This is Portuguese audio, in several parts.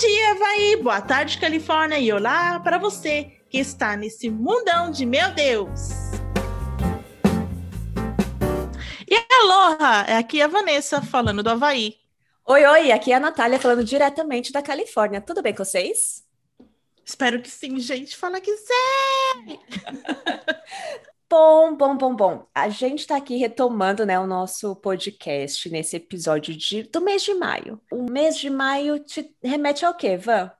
dia, Havaí! Boa tarde, Califórnia! E olá para você que está nesse mundão de meu Deus! E aloha! É aqui a Vanessa falando do Havaí. Oi, oi! Aqui é a Natália falando diretamente da Califórnia. Tudo bem com vocês? Espero que sim, gente. Fala que sim! Bom, bom, bom, bom. A gente está aqui retomando, né, o nosso podcast nesse episódio de, do mês de maio. O mês de maio te remete ao quê, Van?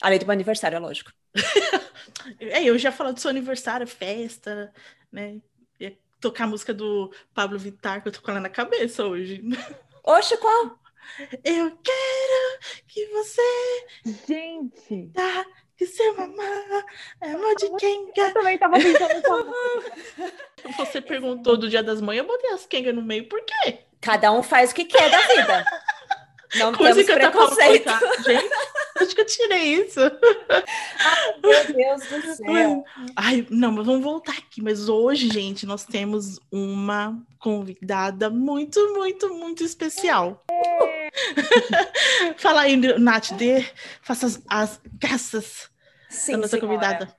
Além do meu aniversário, é lógico. é, eu já falei do seu aniversário, festa, né? Ia tocar a música do Pablo Vittar, que eu tô com ela na cabeça hoje. Oxe, qual? Eu quero que você. Gente! Tá que seu mamá é amor de quem Eu também tava pensando Você perguntou do Dia das Mães, eu botei as quengas no meio, por quê? Cada um faz o que quer da vida. Não temos preconceito. Gente, acho que eu tirei isso. Ai, meu Deus do céu. Ai, não, mas vamos voltar aqui. Mas hoje, gente, nós temos uma convidada muito, muito, muito especial. É. Fala aí, Nath, dê, faça as, as graças Sim, da nossa senhora. convidada.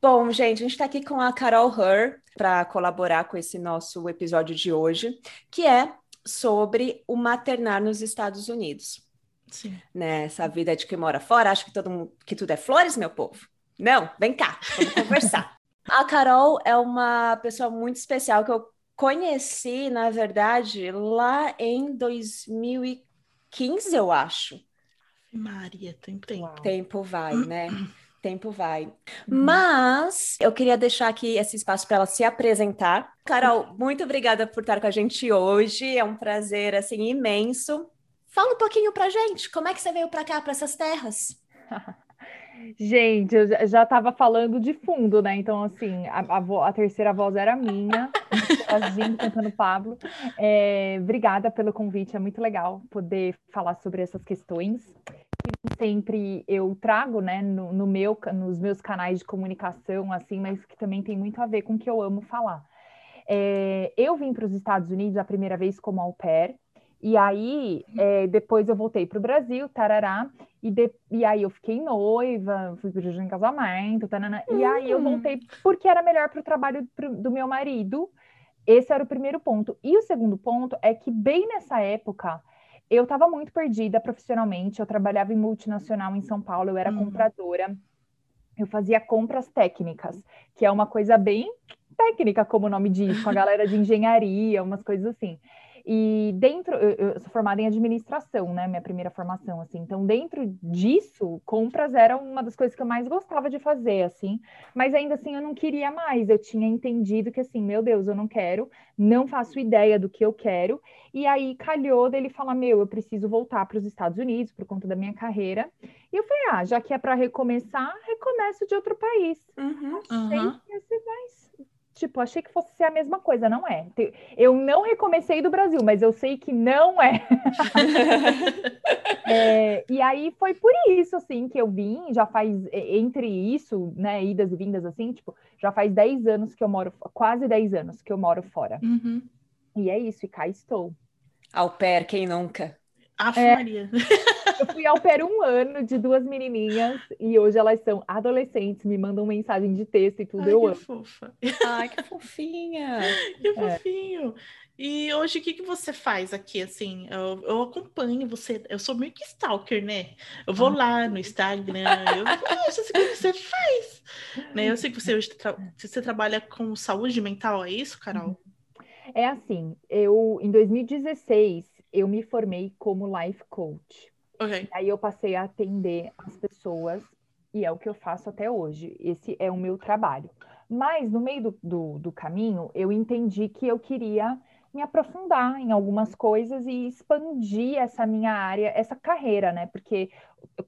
Bom, gente, a gente está aqui com a Carol Her para colaborar com esse nosso episódio de hoje, que é sobre o maternar nos Estados Unidos. Sim. Né? Essa vida de quem mora fora, acho que todo mundo, que tudo é flores, meu povo. Não, vem cá, vamos conversar. A Carol é uma pessoa muito especial que eu conheci, na verdade, lá em 2015, eu acho. Maria, tem tempo. Tempo vai, né? Tempo vai. Uhum. Mas eu queria deixar aqui esse espaço para ela se apresentar. Carol, muito obrigada por estar com a gente hoje. É um prazer assim imenso. Fala um pouquinho para gente. Como é que você veio para cá, para essas terras? Gente, eu já estava falando de fundo, né? Então, assim, a, a, a terceira voz era minha, sozinho cantando Pablo. É, obrigada pelo convite, é muito legal poder falar sobre essas questões sempre eu trago, né, no, no, meu, nos meus canais de comunicação, assim, mas que também tem muito a ver com o que eu amo falar. É, eu vim para os Estados Unidos a primeira vez como au pair, e aí é, depois eu voltei para o Brasil, tarará, e, de, e aí eu fiquei noiva, fui pedir em casamento, tarará, e aí eu hum. voltei porque era melhor para o trabalho pro, do meu marido. Esse era o primeiro ponto. E o segundo ponto é que bem nessa época eu estava muito perdida profissionalmente. Eu trabalhava em multinacional em São Paulo, eu era uhum. compradora. Eu fazia compras técnicas, que é uma coisa bem técnica, como o nome diz, com a galera de engenharia, umas coisas assim. E dentro, eu, eu, sou formada em administração, né? Minha primeira formação, assim. Então, dentro disso, compras era uma das coisas que eu mais gostava de fazer, assim. Mas ainda assim, eu não queria mais. Eu tinha entendido que, assim, meu Deus, eu não quero, não faço ideia do que eu quero. E aí calhou dele falar: meu, eu preciso voltar para os Estados Unidos por conta da minha carreira. E eu falei: ah, já que é para recomeçar, recomeço de outro país. Uhum, Achei uhum. que ia ser mais Tipo, achei que fosse ser a mesma coisa, não é. Eu não recomecei do Brasil, mas eu sei que não é. é. E aí foi por isso, assim, que eu vim, já faz, entre isso, né, idas e vindas, assim, tipo, já faz 10 anos que eu moro, quase 10 anos que eu moro fora. Uhum. E é isso, e cá estou. Au pair, quem nunca? Aff, é, Maria. Eu fui ao Peru um ano de duas menininhas e hoje elas são adolescentes, me mandam mensagem de texto e tudo, Ai, eu que amo. Fofa. Ai, que fofinha. que é. fofinho. E hoje o que, que você faz aqui, assim? Eu, eu acompanho você, eu sou meio que stalker, né? Eu vou ah. lá no Instagram, eu vejo assim, o que você faz. Né? Eu sei que você hoje tra você trabalha com saúde mental, é isso, Carol? É assim, eu em 2016 eu me formei como life coach. Okay. Aí eu passei a atender as pessoas e é o que eu faço até hoje. Esse é o meu trabalho. Mas no meio do, do, do caminho, eu entendi que eu queria me aprofundar em algumas coisas e expandir essa minha área, essa carreira, né? Porque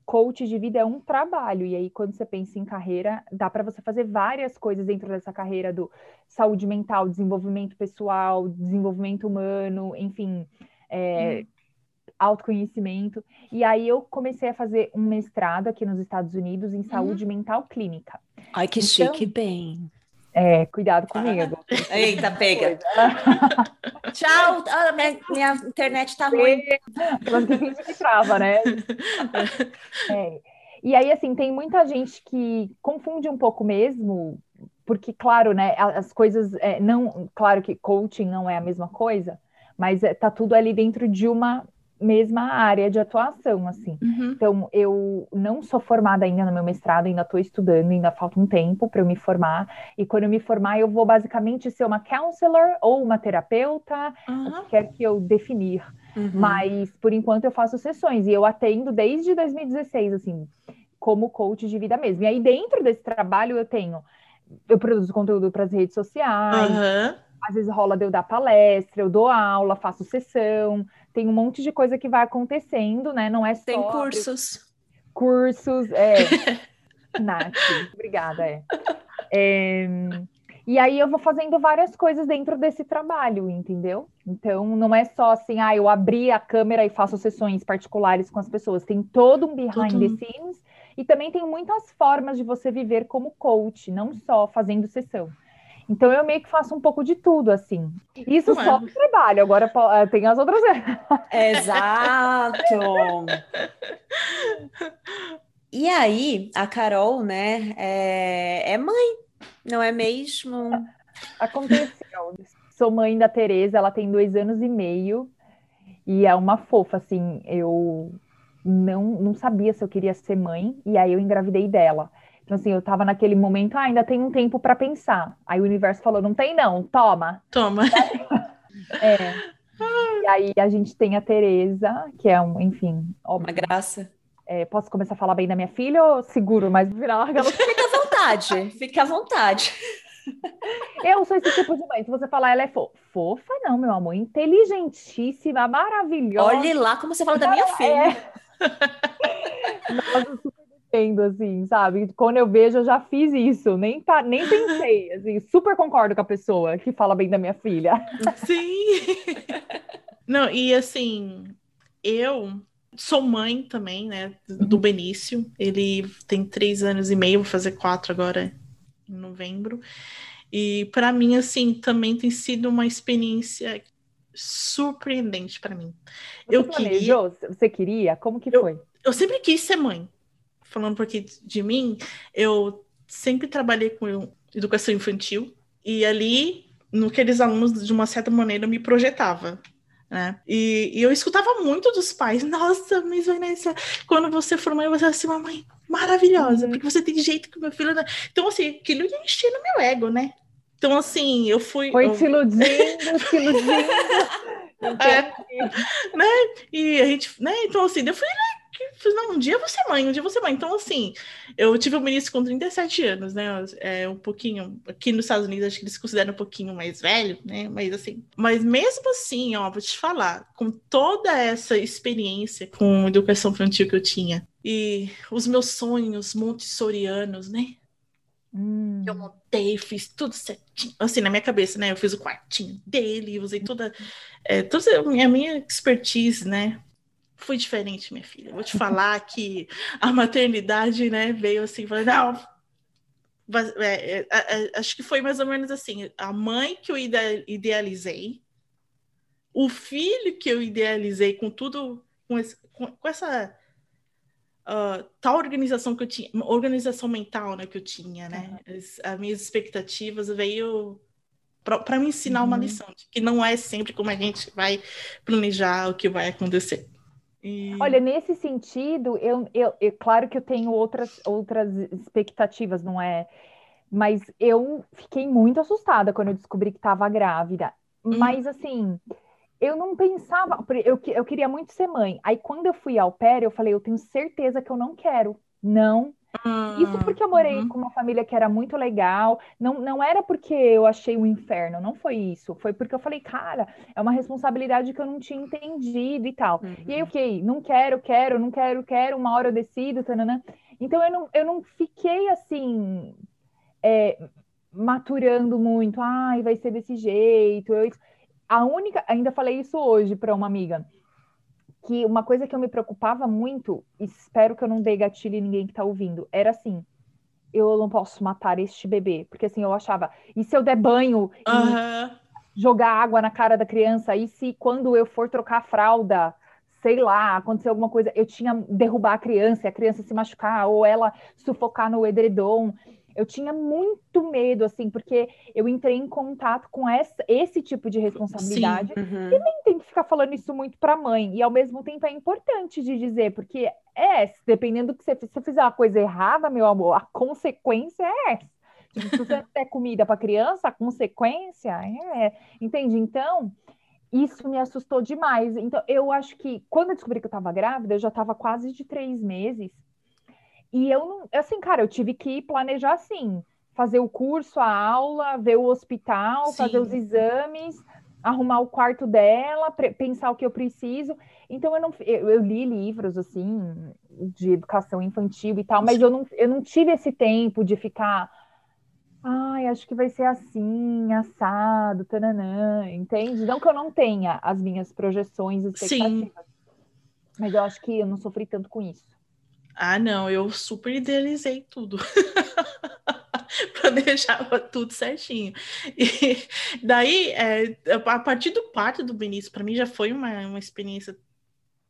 coach de vida é um trabalho, e aí quando você pensa em carreira, dá para você fazer várias coisas dentro dessa carreira do saúde mental, desenvolvimento pessoal, desenvolvimento humano, enfim, é, hum autoconhecimento. E aí eu comecei a fazer um mestrado aqui nos Estados Unidos em saúde uhum. mental clínica. Ai, que então, chique, bem. É, cuidado comigo. Eita, pega. Tchau. Ah, minha, minha, internet tá ruim. Mas que trava, né? É. E aí, assim, tem muita gente que confunde um pouco mesmo, porque, claro, né, as coisas é, não. Claro que coaching não é a mesma coisa, mas é, tá tudo ali dentro de uma mesma área de atuação, assim. Uhum. Então, eu não sou formada ainda no meu mestrado, ainda estou estudando, ainda falta um tempo para eu me formar. E quando eu me formar, eu vou basicamente ser uma counselor ou uma terapeuta, uhum. o que quer que eu definir. Uhum. Mas, por enquanto, eu faço sessões e eu atendo desde 2016, assim, como coach de vida mesmo. E aí, dentro desse trabalho, eu tenho... Eu produzo conteúdo para as redes sociais, às vezes rola de eu dar palestra, eu dou aula, faço sessão, tem um monte de coisa que vai acontecendo, né? Não é só. Tem cursos. Cursos, é. Nath, obrigada, é. é. E aí eu vou fazendo várias coisas dentro desse trabalho, entendeu? Então não é só assim, ah, eu abri a câmera e faço sessões particulares com as pessoas. Tem todo um behind Tudo. the scenes e também tem muitas formas de você viver como coach, não só fazendo sessão. Então eu meio que faço um pouco de tudo, assim. Isso Não só é. trabalho, agora eh, tem as outras. Exato! E aí, a Carol, né, é, é mãe, não é mesmo? Aconteceu. Sou mãe da Tereza, ela tem dois anos e meio e é uma fofa, assim. Eu não, não sabia se eu queria ser mãe e aí eu engravidei dela. Então, assim, eu tava naquele momento, ah, ainda tem um tempo para pensar. Aí o universo falou: não tem, não, toma. Toma. é. E aí a gente tem a Tereza, que é um, enfim, óbvio. Uma graça. É, posso começar a falar bem da minha filha ou seguro, mas no final ela... Fica à vontade, fica à vontade. Eu sou esse tipo de mãe. Se você falar ela é fofa, fofa não, meu amor, inteligentíssima, maravilhosa. Olhe lá como você fala da minha filha. É. Nossa, entendo, assim, sabe? Quando eu vejo, eu já fiz isso, nem, tá, nem pensei, assim, super concordo com a pessoa que fala bem da minha filha. Sim! Não, e assim, eu sou mãe também, né, do uhum. Benício, ele tem três anos e meio, vou fazer quatro agora em novembro, e para mim, assim, também tem sido uma experiência surpreendente para mim. Você eu planejou? queria... Você queria? Como que eu, foi? Eu sempre quis ser mãe, falando porque de mim, eu sempre trabalhei com educação infantil e ali, naqueles alunos, de uma certa maneira, eu me projetava. Né? E, e, eu escutava muito dos pais, nossa, Miss Vanessa, quando você for mãe, você vai ser uma mãe maravilhosa, uhum. porque você tem jeito com meu filho. Né? Então, assim, aquilo ia encher no meu ego, né? Então, assim, eu fui. Foi eu... te iludindo, te iludindo. é, né? E a gente, né? Então, assim, eu fui, né? não, um dia você mãe, um dia você mãe. Então, assim, eu tive o um ministro com 37 anos, né? É um pouquinho. Aqui nos Estados Unidos, acho que eles consideram um pouquinho mais velho, né? Mas assim, mas mesmo assim, ó, vou te falar, com toda essa experiência com educação infantil que eu tinha, e os meus sonhos montessorianos, né? Hum. Eu montei, fiz tudo certinho, assim, na minha cabeça, né? Eu fiz o quartinho dele, usei toda, é, toda a minha, a minha expertise, né? Foi diferente, minha filha. Vou te falar que a maternidade, né, veio assim, não. É, é, é, acho que foi mais ou menos assim: a mãe que eu idealizei, o filho que eu idealizei com tudo, com, esse, com, com essa uh, tal organização que eu tinha, organização mental, né, que eu tinha, né? Uhum. As, as, minhas expectativas veio para me ensinar uhum. uma lição, de que não é sempre como a gente vai planejar o que vai acontecer. E... Olha, nesse sentido, eu, eu, eu, claro que eu tenho outras, outras expectativas, não é? Mas eu fiquei muito assustada quando eu descobri que estava grávida. Hum. Mas assim, eu não pensava, eu, eu queria muito ser mãe. Aí quando eu fui ao pé, eu falei, eu tenho certeza que eu não quero. Não, isso porque eu morei uhum. com uma família que era muito legal. Não, não era porque eu achei um inferno, não foi isso. Foi porque eu falei, cara, é uma responsabilidade que eu não tinha entendido e tal. Uhum. E aí eu uhum. fiquei, não quero, quero, não quero, quero, uma hora eu decido, tanana. Então eu não, eu não fiquei assim, é, maturando muito, ai, vai ser desse jeito. Eu, a única, ainda falei isso hoje para uma amiga que uma coisa que eu me preocupava muito, espero que eu não dei gatilho em ninguém que está ouvindo, era assim: eu não posso matar este bebê, porque assim eu achava, e se eu der banho Aham. jogar água na cara da criança, e se quando eu for trocar a fralda, sei lá, acontecer alguma coisa, eu tinha derrubar a criança, e a criança se machucar, ou ela sufocar no edredom. Eu tinha muito medo, assim, porque eu entrei em contato com essa, esse tipo de responsabilidade. Uhum. Nem tem que ficar falando isso muito para a mãe. E ao mesmo tempo é importante de dizer, porque é, dependendo do que você, se você fizer uma coisa errada, meu amor, a consequência é essa. Tipo, se você não der comida para criança, a consequência é. Entende? Então, isso me assustou demais. Então, eu acho que quando eu descobri que eu estava grávida, eu já estava quase de três meses. E eu não, assim, cara, eu tive que planejar assim, fazer o curso, a aula, ver o hospital, Sim. fazer os exames, arrumar o quarto dela, pensar o que eu preciso. Então eu não, eu, eu li livros assim de educação infantil e tal, mas eu não, eu não tive esse tempo de ficar, ai, acho que vai ser assim, assado, tananã, entende? Não que eu não tenha as minhas projeções e Sim. expectativas, mas eu acho que eu não sofri tanto com isso. Ah, não, eu super idealizei tudo. Planejava tudo certinho. E daí, é, a partir do parto do Benício, para mim já foi uma, uma experiência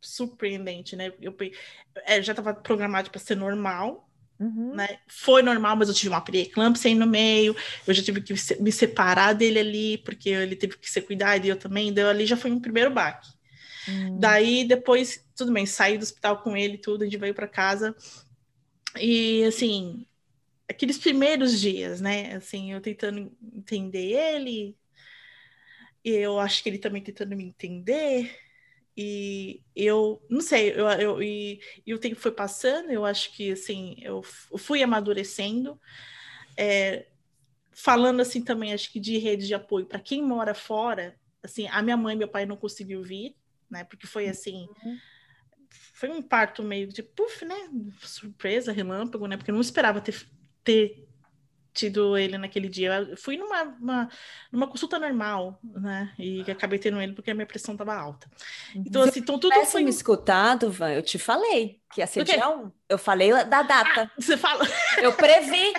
surpreendente, né? Eu é, já estava programado para ser normal, Uhum. né? Foi normal, mas eu tive uma preeclâmpsia aí no meio, eu já tive que me separar dele ali, porque ele teve que ser cuidado e eu também, deu ali já foi um primeiro baque. Hum. Daí depois, tudo bem, saí do hospital com ele, tudo, a gente veio para casa. E assim, aqueles primeiros dias, né? Assim, eu tentando entender ele, eu acho que ele também tentando me entender. E eu não sei, eu, eu, e, e o tempo foi passando, eu acho que assim, eu fui amadurecendo. É, falando assim também, acho que de rede de apoio para quem mora fora, assim, a minha mãe e meu pai não conseguiu vir, né? Porque foi assim, Uhum. Foi um parto meio de puf, né? Surpresa, relâmpago, né? Porque eu não esperava ter, ter tido ele naquele dia. Eu fui numa, uma- numa consulta normal, né? E acabei tendo ele porque a minha pressão estava alta. Então, assim, então tudo foi. me escutado, Van, eu te falei que ia ser dia 1. Eu falei da data. Você fala, Eu previ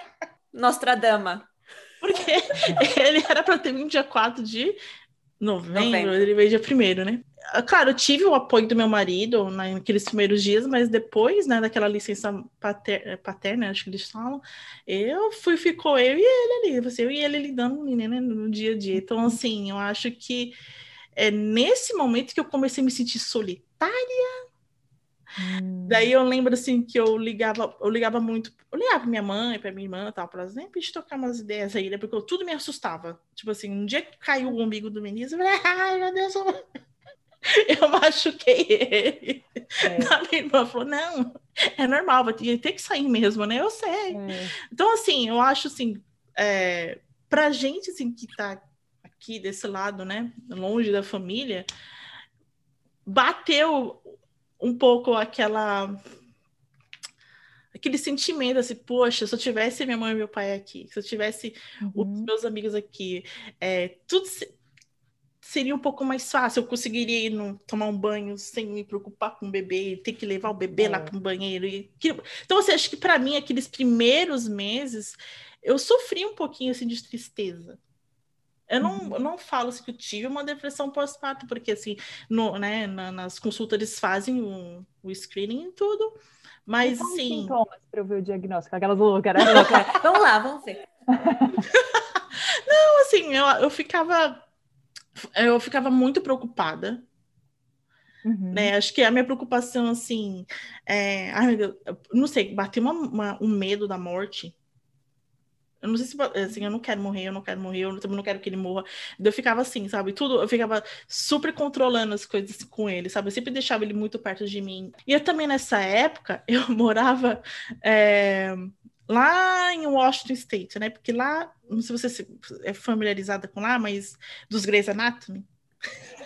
Nostradama. porque ele era para ter vindo dia 4 de novembro, Novembro. ele veio dia 1 né? Ah, Claro, eu tive o apoio do meu marido naqueles primeiros dias, mas depois, né, daquela licença pater- paterna, acho que eles falam, eu fui, ficou eu e ele ali, você, eu e ele lidando menino no dia a dia. Então, assim, eu acho que é nesse momento que eu comecei a me sentir solitária. Hum. Daí eu lembro assim que eu ligava, eu ligava muito, eu ligava pra minha mãe, pra minha irmã, tal, para exemplo, de trocar umas ideias aí, né? Porque eu- tudo me assustava. Tipo assim, um dia que caiu o umbigo do menino, eu falei, ai meu Deus, eu, eu machuquei ele. É, A minha irmã falou, não, é normal, vai ter, que sair mesmo, né? Eu sei. é. Então, assim, eu acho assim, é, pra gente assim, que tá aqui desse lado, né, longe da família, bateu um pouco aquela aquele sentimento assim, poxa, se eu tivesse minha mãe e meu pai aqui, se eu tivesse os Uhum. meus amigos aqui, é, tudo seria um pouco mais fácil. Eu conseguiria ir no, tomar um banho sem me preocupar com o bebê, ter que levar o bebê lá É. para um banheiro. E Então, você acha que para mim, aqueles primeiros meses, eu sofri um pouquinho assim, de tristeza. Eu não, Uhum. eu não falo assim, que eu tive uma depressão pós-parto, porque assim, no, né, na- nas consultas eles fazem o, o screening e tudo, mas E assim, sintomas para eu ver o diagnóstico? Aquelas loucas, né? Vamos lá, vamos ver. Então, assim, eu, eu ficava eu ficava muito preocupada, Uhum. né? Acho que a minha preocupação, assim, é... Ai, meu Deus, eu não sei, bateu uma, uma- um medo da morte. Eu não sei se, assim, eu não quero morrer, eu não quero morrer, eu também não quero que ele morra. Eu ficava assim, sabe? Tudo, eu ficava super controlando as coisas com ele, sabe? Eu sempre deixava ele muito perto de mim. E eu também, nessa época, eu morava é, lá em Washington State, né? Porque lá, não sei se você é familiarizada com lá, mas dos Grey's Anatomy,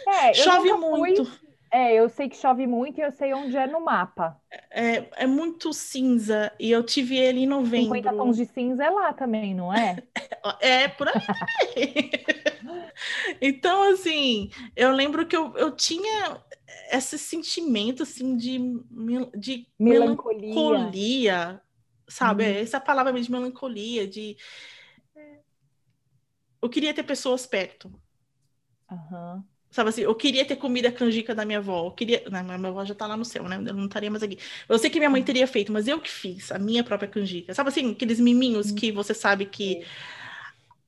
É, chove nunca fui- muito. É, eu sei que chove muito e eu sei onde é no mapa. É, é muito cinza e eu tive ele em 50 novembro. tons de cinza é lá também, não é? É por aí. Então, assim, eu lembro que eu, eu tinha esse sentimento assim de, de Melancolia. melancolia, sabe? Hum. Essa palavra mesmo de melancolia, de. Eu queria ter pessoas perto. Uhum. Sabe assim, eu queria ter comida canjica da minha avó. Eu queria. Não, minha avó já tá lá no céu, né? Eu não estaria mais aqui. Eu sei que minha mãe teria feito, mas eu que fiz a minha própria canjica. Sabe assim, aqueles miminhos que você sabe que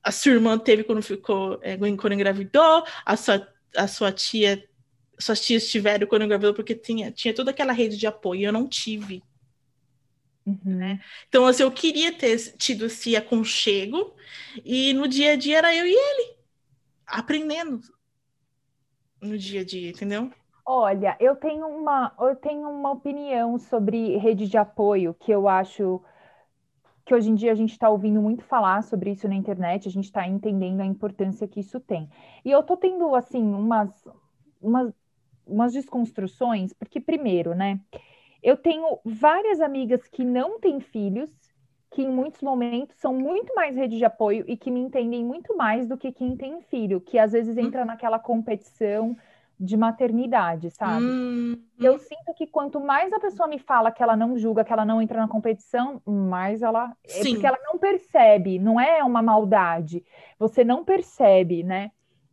a sua irmã teve quando ficou. É, quando engravidou, a sua, a sua tia. Suas tias tiveram quando engravidou, porque tinha, tinha toda aquela rede de apoio. Eu não tive. Uhum. Né? Então, assim, eu queria ter tido esse aconchego, e no dia a dia era eu e ele, aprendendo no dia a dia, entendeu? Olha, eu tenho uma, eu tenho uma opinião sobre rede de apoio que eu acho que hoje em dia a gente está ouvindo muito falar sobre isso na internet, a gente está entendendo a importância que isso tem. E eu estou tendo, assim, umas, umas, umas desconstruções, porque, primeiro, né, eu tenho várias amigas que não têm filhos, que em muitos momentos são muito mais rede de apoio e que me entendem muito mais do que quem tem filho, que às vezes entra uhum. naquela competição de maternidade, sabe? Hum. Eu sinto que quanto mais a pessoa me fala que ela não julga, que ela não entra na competição, mais ela. É Sim. porque ela não percebe, não é uma maldade. Você não percebe, né,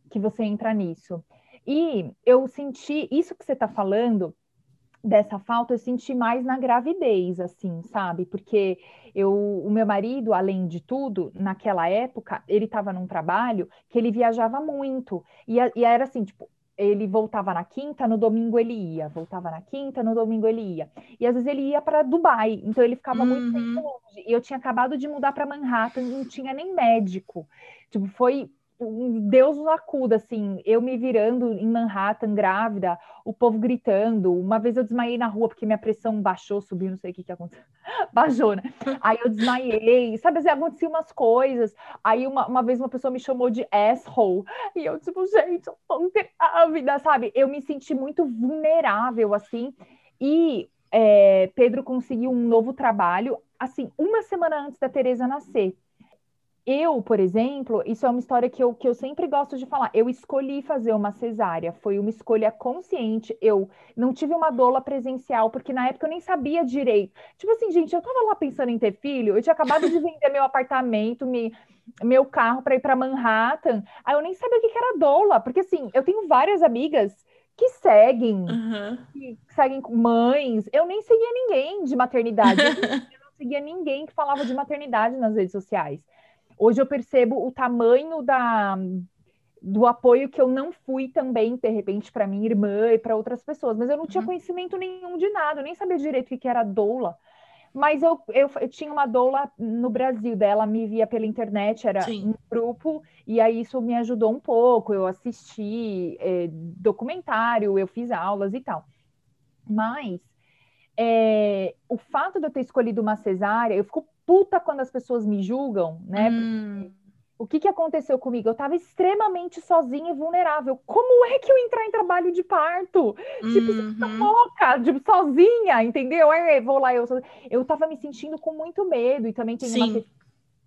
que você entra nisso. E eu senti isso que você está falando dessa falta eu senti mais na gravidez, assim, sabe? Porque eu, o meu marido, além de tudo, naquela época, ele estava num trabalho que ele viajava muito. E, e era assim, tipo, ele voltava na quinta, no domingo ele ia, voltava na quinta, no domingo ele ia. E às vezes ele ia para Dubai, então ele ficava uhum. muito longe. E eu tinha acabado de mudar para Manhattan, não tinha nem médico. Tipo, foi Deus nos acuda, assim, eu me virando em Manhattan, grávida, o povo gritando. Uma vez eu desmaiei na rua porque minha pressão baixou, subiu, não sei o que que aconteceu. Baixou, né? Aí eu desmaiei, sabe, assim, aconteciam umas coisas. Aí uma, uma vez uma pessoa me chamou de asshole. E eu, tipo, gente, eu tô grávida, sabe? Eu me senti muito vulnerável, assim. E é, Pedro conseguiu um novo trabalho, assim, uma semana antes da Teresa nascer. Eu, por exemplo, isso é uma história que eu, que eu sempre gosto de falar. Eu escolhi fazer uma cesárea, foi uma escolha consciente. Eu não tive uma doula presencial, porque na época eu nem sabia direito. Tipo assim, gente, eu tava lá pensando em ter filho, eu tinha acabado de vender meu apartamento, me, meu carro para ir para Manhattan. Aí eu nem sabia o que, que era doula, porque assim, eu tenho várias amigas que seguem, uhum. que seguem mães. Eu nem seguia ninguém de maternidade. eu não seguia ninguém que falava de maternidade nas redes sociais. Hoje eu percebo o tamanho da, do apoio que eu não fui também, de repente, para minha irmã e para outras pessoas, mas eu não tinha uhum. conhecimento nenhum de nada, eu nem sabia direito o que era doula. Mas eu, eu, eu, tinha uma doula no Brasil, dela me via pela internet, era Sim. um grupo, e aí isso me ajudou um pouco. Eu assisti é, documentário, eu fiz aulas e tal. Mas é, o fato de eu ter escolhido uma cesárea, eu fico puta quando as pessoas me julgam, né? Hum. O que, que aconteceu comigo? Eu estava extremamente sozinha e vulnerável. Como é que eu entrar em trabalho de parto? Uhum. Tipo, tá uhum. louca, tipo, sozinha, entendeu? É, vou lá, eu, eu tava me sentindo com muito medo, e também tem Sim. uma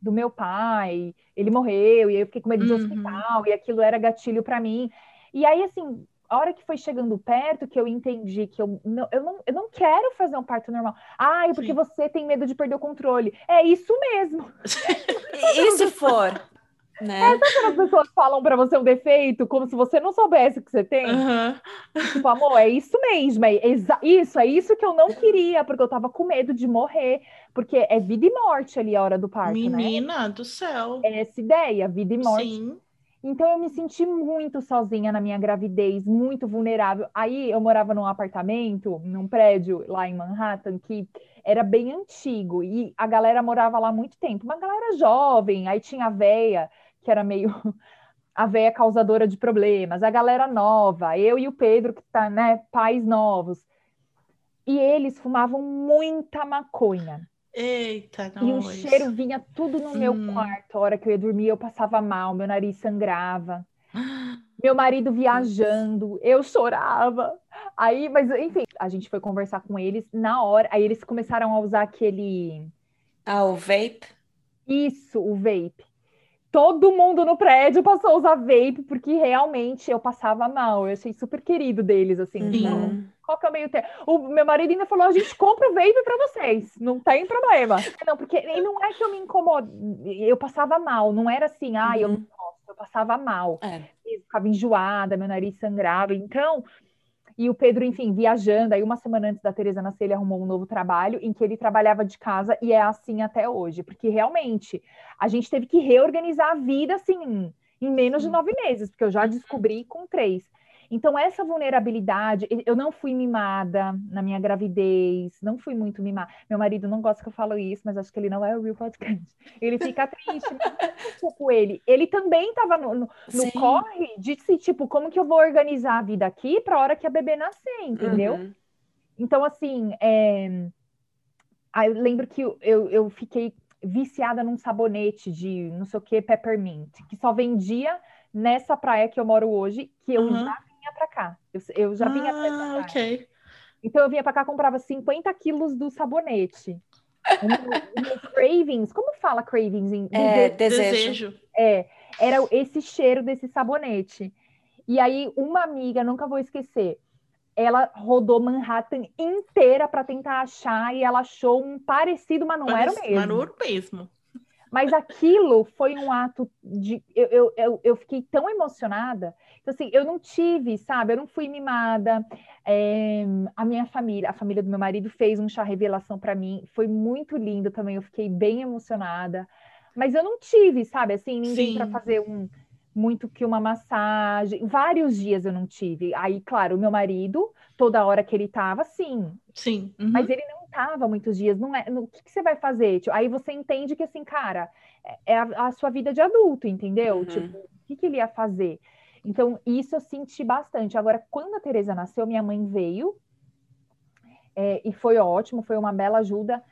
do meu pai, ele morreu, e eu fiquei com medo de uhum. hospital, e aquilo era gatilho para mim. E aí, assim, a hora que foi chegando perto, que eu entendi que eu não, eu não, eu não quero fazer um parto normal. Ah, é porque Sim. você tem medo de perder o controle. É isso mesmo. e se for? Né? É, sabe quando as pessoas falam para você um defeito, como se você não soubesse o que você tem? Uhum. Tipo, amor, é isso mesmo, é isso, é isso que eu não queria, porque eu tava com medo de morrer, porque é vida e morte ali a hora do parto, Menina né? Menina do céu. É essa ideia, vida e morte. Sim. Então eu me senti muito sozinha na minha gravidez, muito vulnerável. Aí eu morava num apartamento, num prédio lá em Manhattan, que era bem antigo, e a galera morava lá há muito tempo. Uma galera jovem, aí tinha a véia, que era meio a véia causadora de problemas, a galera nova, eu e o Pedro, que tá, né, pais novos. E eles fumavam muita maconha. Eita, E o cheiro vinha tudo no meu hum. quarto. A hora que eu ia dormir, eu passava mal, meu nariz sangrava. Meu marido viajando, eu chorava. Aí, mas enfim, a gente foi conversar com eles na hora. Aí eles começaram a usar aquele. Ah, o vape? Isso, o vape. Todo mundo no prédio passou a usar vape, porque realmente eu passava mal. Eu achei super querido deles, assim. Uhum. qual que é o meio termo? O meu marido ainda falou: a gente compra o vape para vocês, não tem problema. Não, porque não é que eu me incomodo, eu passava mal, não era assim, ah, eu não uhum. posso, eu passava mal. É. Eu ficava enjoada, meu nariz sangrava. Então, e o Pedro, enfim, viajando. Aí, uma semana antes da Tereza nascer, ele arrumou um novo trabalho em que ele trabalhava de casa e é assim até hoje. Porque realmente a gente teve que reorganizar a vida assim em menos de nove meses, porque eu já descobri com três. Então, essa vulnerabilidade, eu não fui mimada na minha gravidez, não fui muito mimada. Meu marido não gosta que eu falo isso, mas acho que ele não é o real podcast. Ele fica triste, mas com ele. Ele também estava no, no, no corre de se, tipo, como que eu vou organizar a vida aqui para a hora que a bebê nascer, entendeu? Uhum. Então, assim, é... eu lembro que eu, eu fiquei viciada num sabonete de não sei o que, peppermint, que só vendia nessa praia que eu moro hoje, que eu uhum. já para cá. Eu, eu já vinha ah, pra ok. Então eu vinha para cá, comprava 50 quilos do sabonete. Cravings, como fala cravings em é, desejo. É, era esse cheiro desse sabonete. E aí uma amiga, nunca vou esquecer, ela rodou Manhattan inteira para tentar achar e ela achou um parecido, mas não Parece, era o mesmo. Mas não era o mesmo. Mas aquilo foi um ato de. Eu, eu, eu, eu, fiquei tão emocionada. Então, assim, eu não tive, sabe? Eu não fui mimada. É, a minha família, a família do meu marido, fez um chá revelação para mim. Foi muito lindo também. Eu fiquei bem emocionada. Mas eu não tive, sabe? Assim, ninguém para fazer um. Muito que uma massagem. Vários dias eu não tive. Aí, claro, o meu marido, toda hora que ele tava, sim. Sim. Uhum. Mas ele não tava muitos dias, não é, o que, que, você vai fazer? Tipo, aí você entende que assim, cara, é, é a, a sua vida de adulto, entendeu? Uhum. Tipo, o que, que ele ia fazer? Então, isso eu senti bastante. Agora, quando a Tereza nasceu, minha mãe veio é, e foi ótimo, foi uma bela ajuda,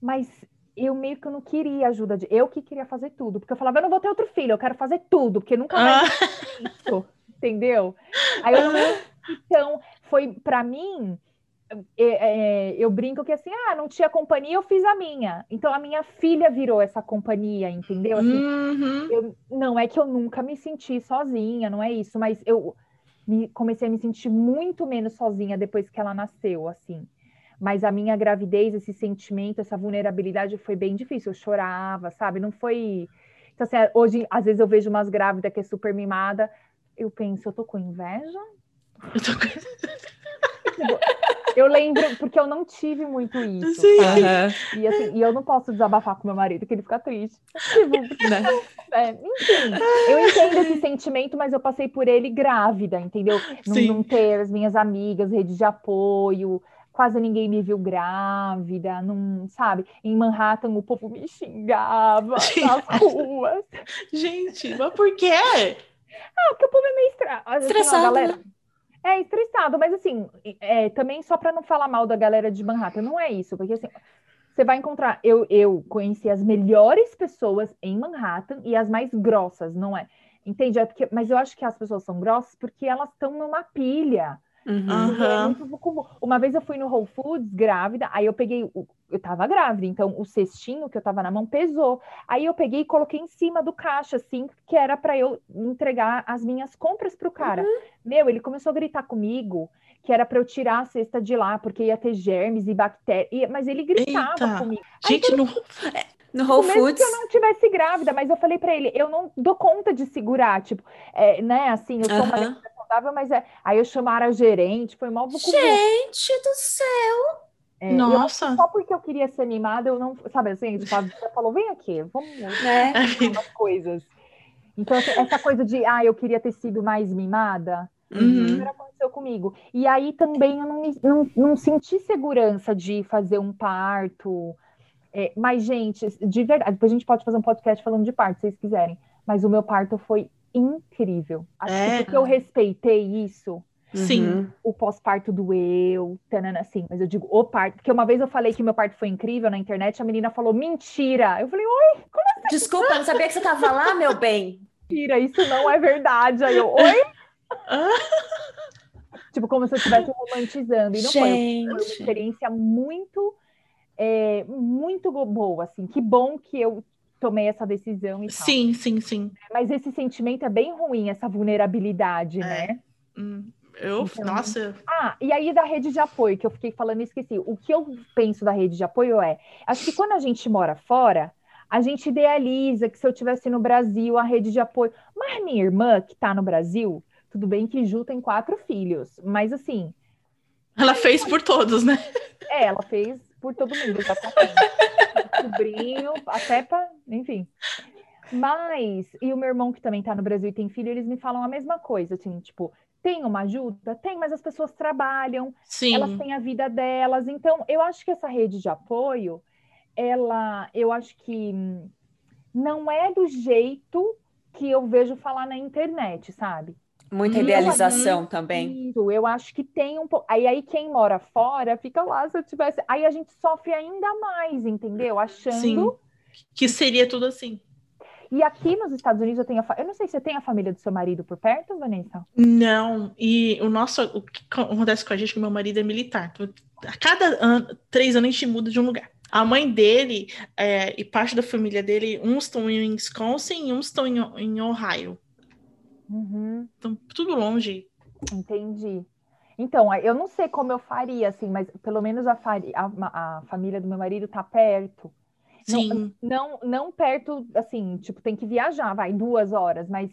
mas eu meio que não queria ajuda de. Eu que queria fazer tudo, porque eu falava, eu não vou ter outro filho, eu quero fazer tudo, porque nunca mais ah. isso, entendeu? Aí eu. Então, foi para mim eu brinco que assim, ah, não tinha companhia, eu fiz a minha. Então a minha filha virou essa companhia, entendeu? Assim, uhum. eu, não é que eu nunca me senti sozinha, não é isso, mas eu me, comecei a me sentir muito menos sozinha depois que ela nasceu, assim. Mas a minha gravidez, esse sentimento, essa vulnerabilidade foi bem difícil. Eu chorava, sabe? Não foi. Então, assim, hoje, às vezes eu vejo umas grávidas que é super mimada, eu penso, eu tô com inveja? Eu tô com... Eu lembro, porque eu não tive muito isso. Sim. Uhum. E, assim, e eu não posso desabafar com meu marido, que ele fica triste. Tipo, né? é, enfim, eu entendo esse sentimento, mas eu passei por ele grávida, entendeu? Não, não ter as minhas amigas, rede de apoio, quase ninguém me viu grávida, não, sabe? Em Manhattan o povo me xingava nas ruas. Gente, mas por quê? Ah, porque o povo é meio estra... estressado. Assim, galera, né? É estressado, mas assim, é, também só para não falar mal da galera de Manhattan, não é isso, porque assim, você vai encontrar. Eu, eu conheci as melhores pessoas em Manhattan e as mais grossas, não é? Entende? É porque, mas eu acho que as pessoas são grossas porque elas estão numa pilha. Uhum. Uma vez eu fui no Whole Foods grávida, aí eu peguei, eu tava grávida, então o cestinho que eu tava na mão pesou. Aí eu peguei e coloquei em cima do caixa, assim, que era para eu entregar as minhas compras pro cara. Uhum. Meu, ele começou a gritar comigo que era para eu tirar a cesta de lá, porque ia ter germes e bactérias, mas ele gritava Eita. comigo. Gente, aí, no, é, no Whole Foods. Mesmo que eu não tivesse grávida, mas eu falei para ele, eu não dou conta de segurar, tipo, é, né, assim, eu sou uhum. uma mas é. Aí eu chamaram a gerente, foi mal Gente do céu! É, Nossa! Eu, só porque eu queria ser mimada, eu não. Sabe assim, sabe, você falou, vem aqui, vamos né? umas coisas. Então, assim, essa coisa de, ah, eu queria ter sido mais mimada, uhum. aconteceu comigo. E aí também eu não, me, não, não senti segurança de fazer um parto. É, mas, gente, de verdade, depois a gente pode fazer um podcast falando de parto, se vocês quiserem. Mas o meu parto foi incrível. Acho é. que porque eu respeitei isso. Sim. Uhum. O pós-parto doeu, tanana, assim, mas eu digo o parto, porque uma vez eu falei que meu parto foi incrível na internet, a menina falou mentira. Eu falei, oi, como assim? Desculpa, eu não sabia que você tava lá, meu bem. Mentira, isso não é verdade. Aí eu, oi? tipo, como se eu estivesse romantizando. E não Gente. foi. Foi uma experiência muito, é, muito boa, assim. Que bom que eu tomei essa decisão e tal. Sim, sim, sim. Mas esse sentimento é bem ruim, essa vulnerabilidade, É. né? Hum, Eu, Então- nossa, Ah, e aí da rede de apoio, que eu fiquei falando e esqueci. O que eu penso da rede de apoio é, acho que quando a gente mora fora, a gente idealiza que se eu tivesse no Brasil, a rede de apoio. Mas minha irmã, que tá no Brasil, tudo bem que Ju tem quatro filhos, mas assim, ela fez por todos, né? é, ela fez por todo mundo, exatamente. Sobrinho, até pra, enfim. Mas, e o meu irmão que também tá no Brasil e tem filho, eles me falam a mesma coisa, assim, tipo, tem uma ajuda? Tem, mas as pessoas trabalham, Sim. elas têm a vida delas. Então, eu acho que essa rede de apoio, ela, eu acho que não é do jeito que eu vejo falar na internet, sabe? Muita idealização também. Eu acho que tem um pouco. Aí, aí quem mora fora fica lá, se eu tivesse. Aí a gente sofre ainda mais, entendeu? Achando. Sim. Que seria tudo assim. E aqui nos Estados Unidos eu tenho a. Eu não sei se você tem a família do seu marido por perto, Vanessa? Não, e o nosso, o que acontece com a gente, é que meu marido é militar. Então, A cada ano, três anos a gente muda de um lugar. A mãe dele é, e parte da família dele, uns estão em Wisconsin e uns estão em, em Ohio. Uhum. Então, tudo longe. Entendi. Então, eu não sei como eu faria, assim, mas pelo menos a, a, a família do meu marido tá perto. Não, Sim. Não, não perto, assim, tipo, tem que viajar, vai, duas horas, mas.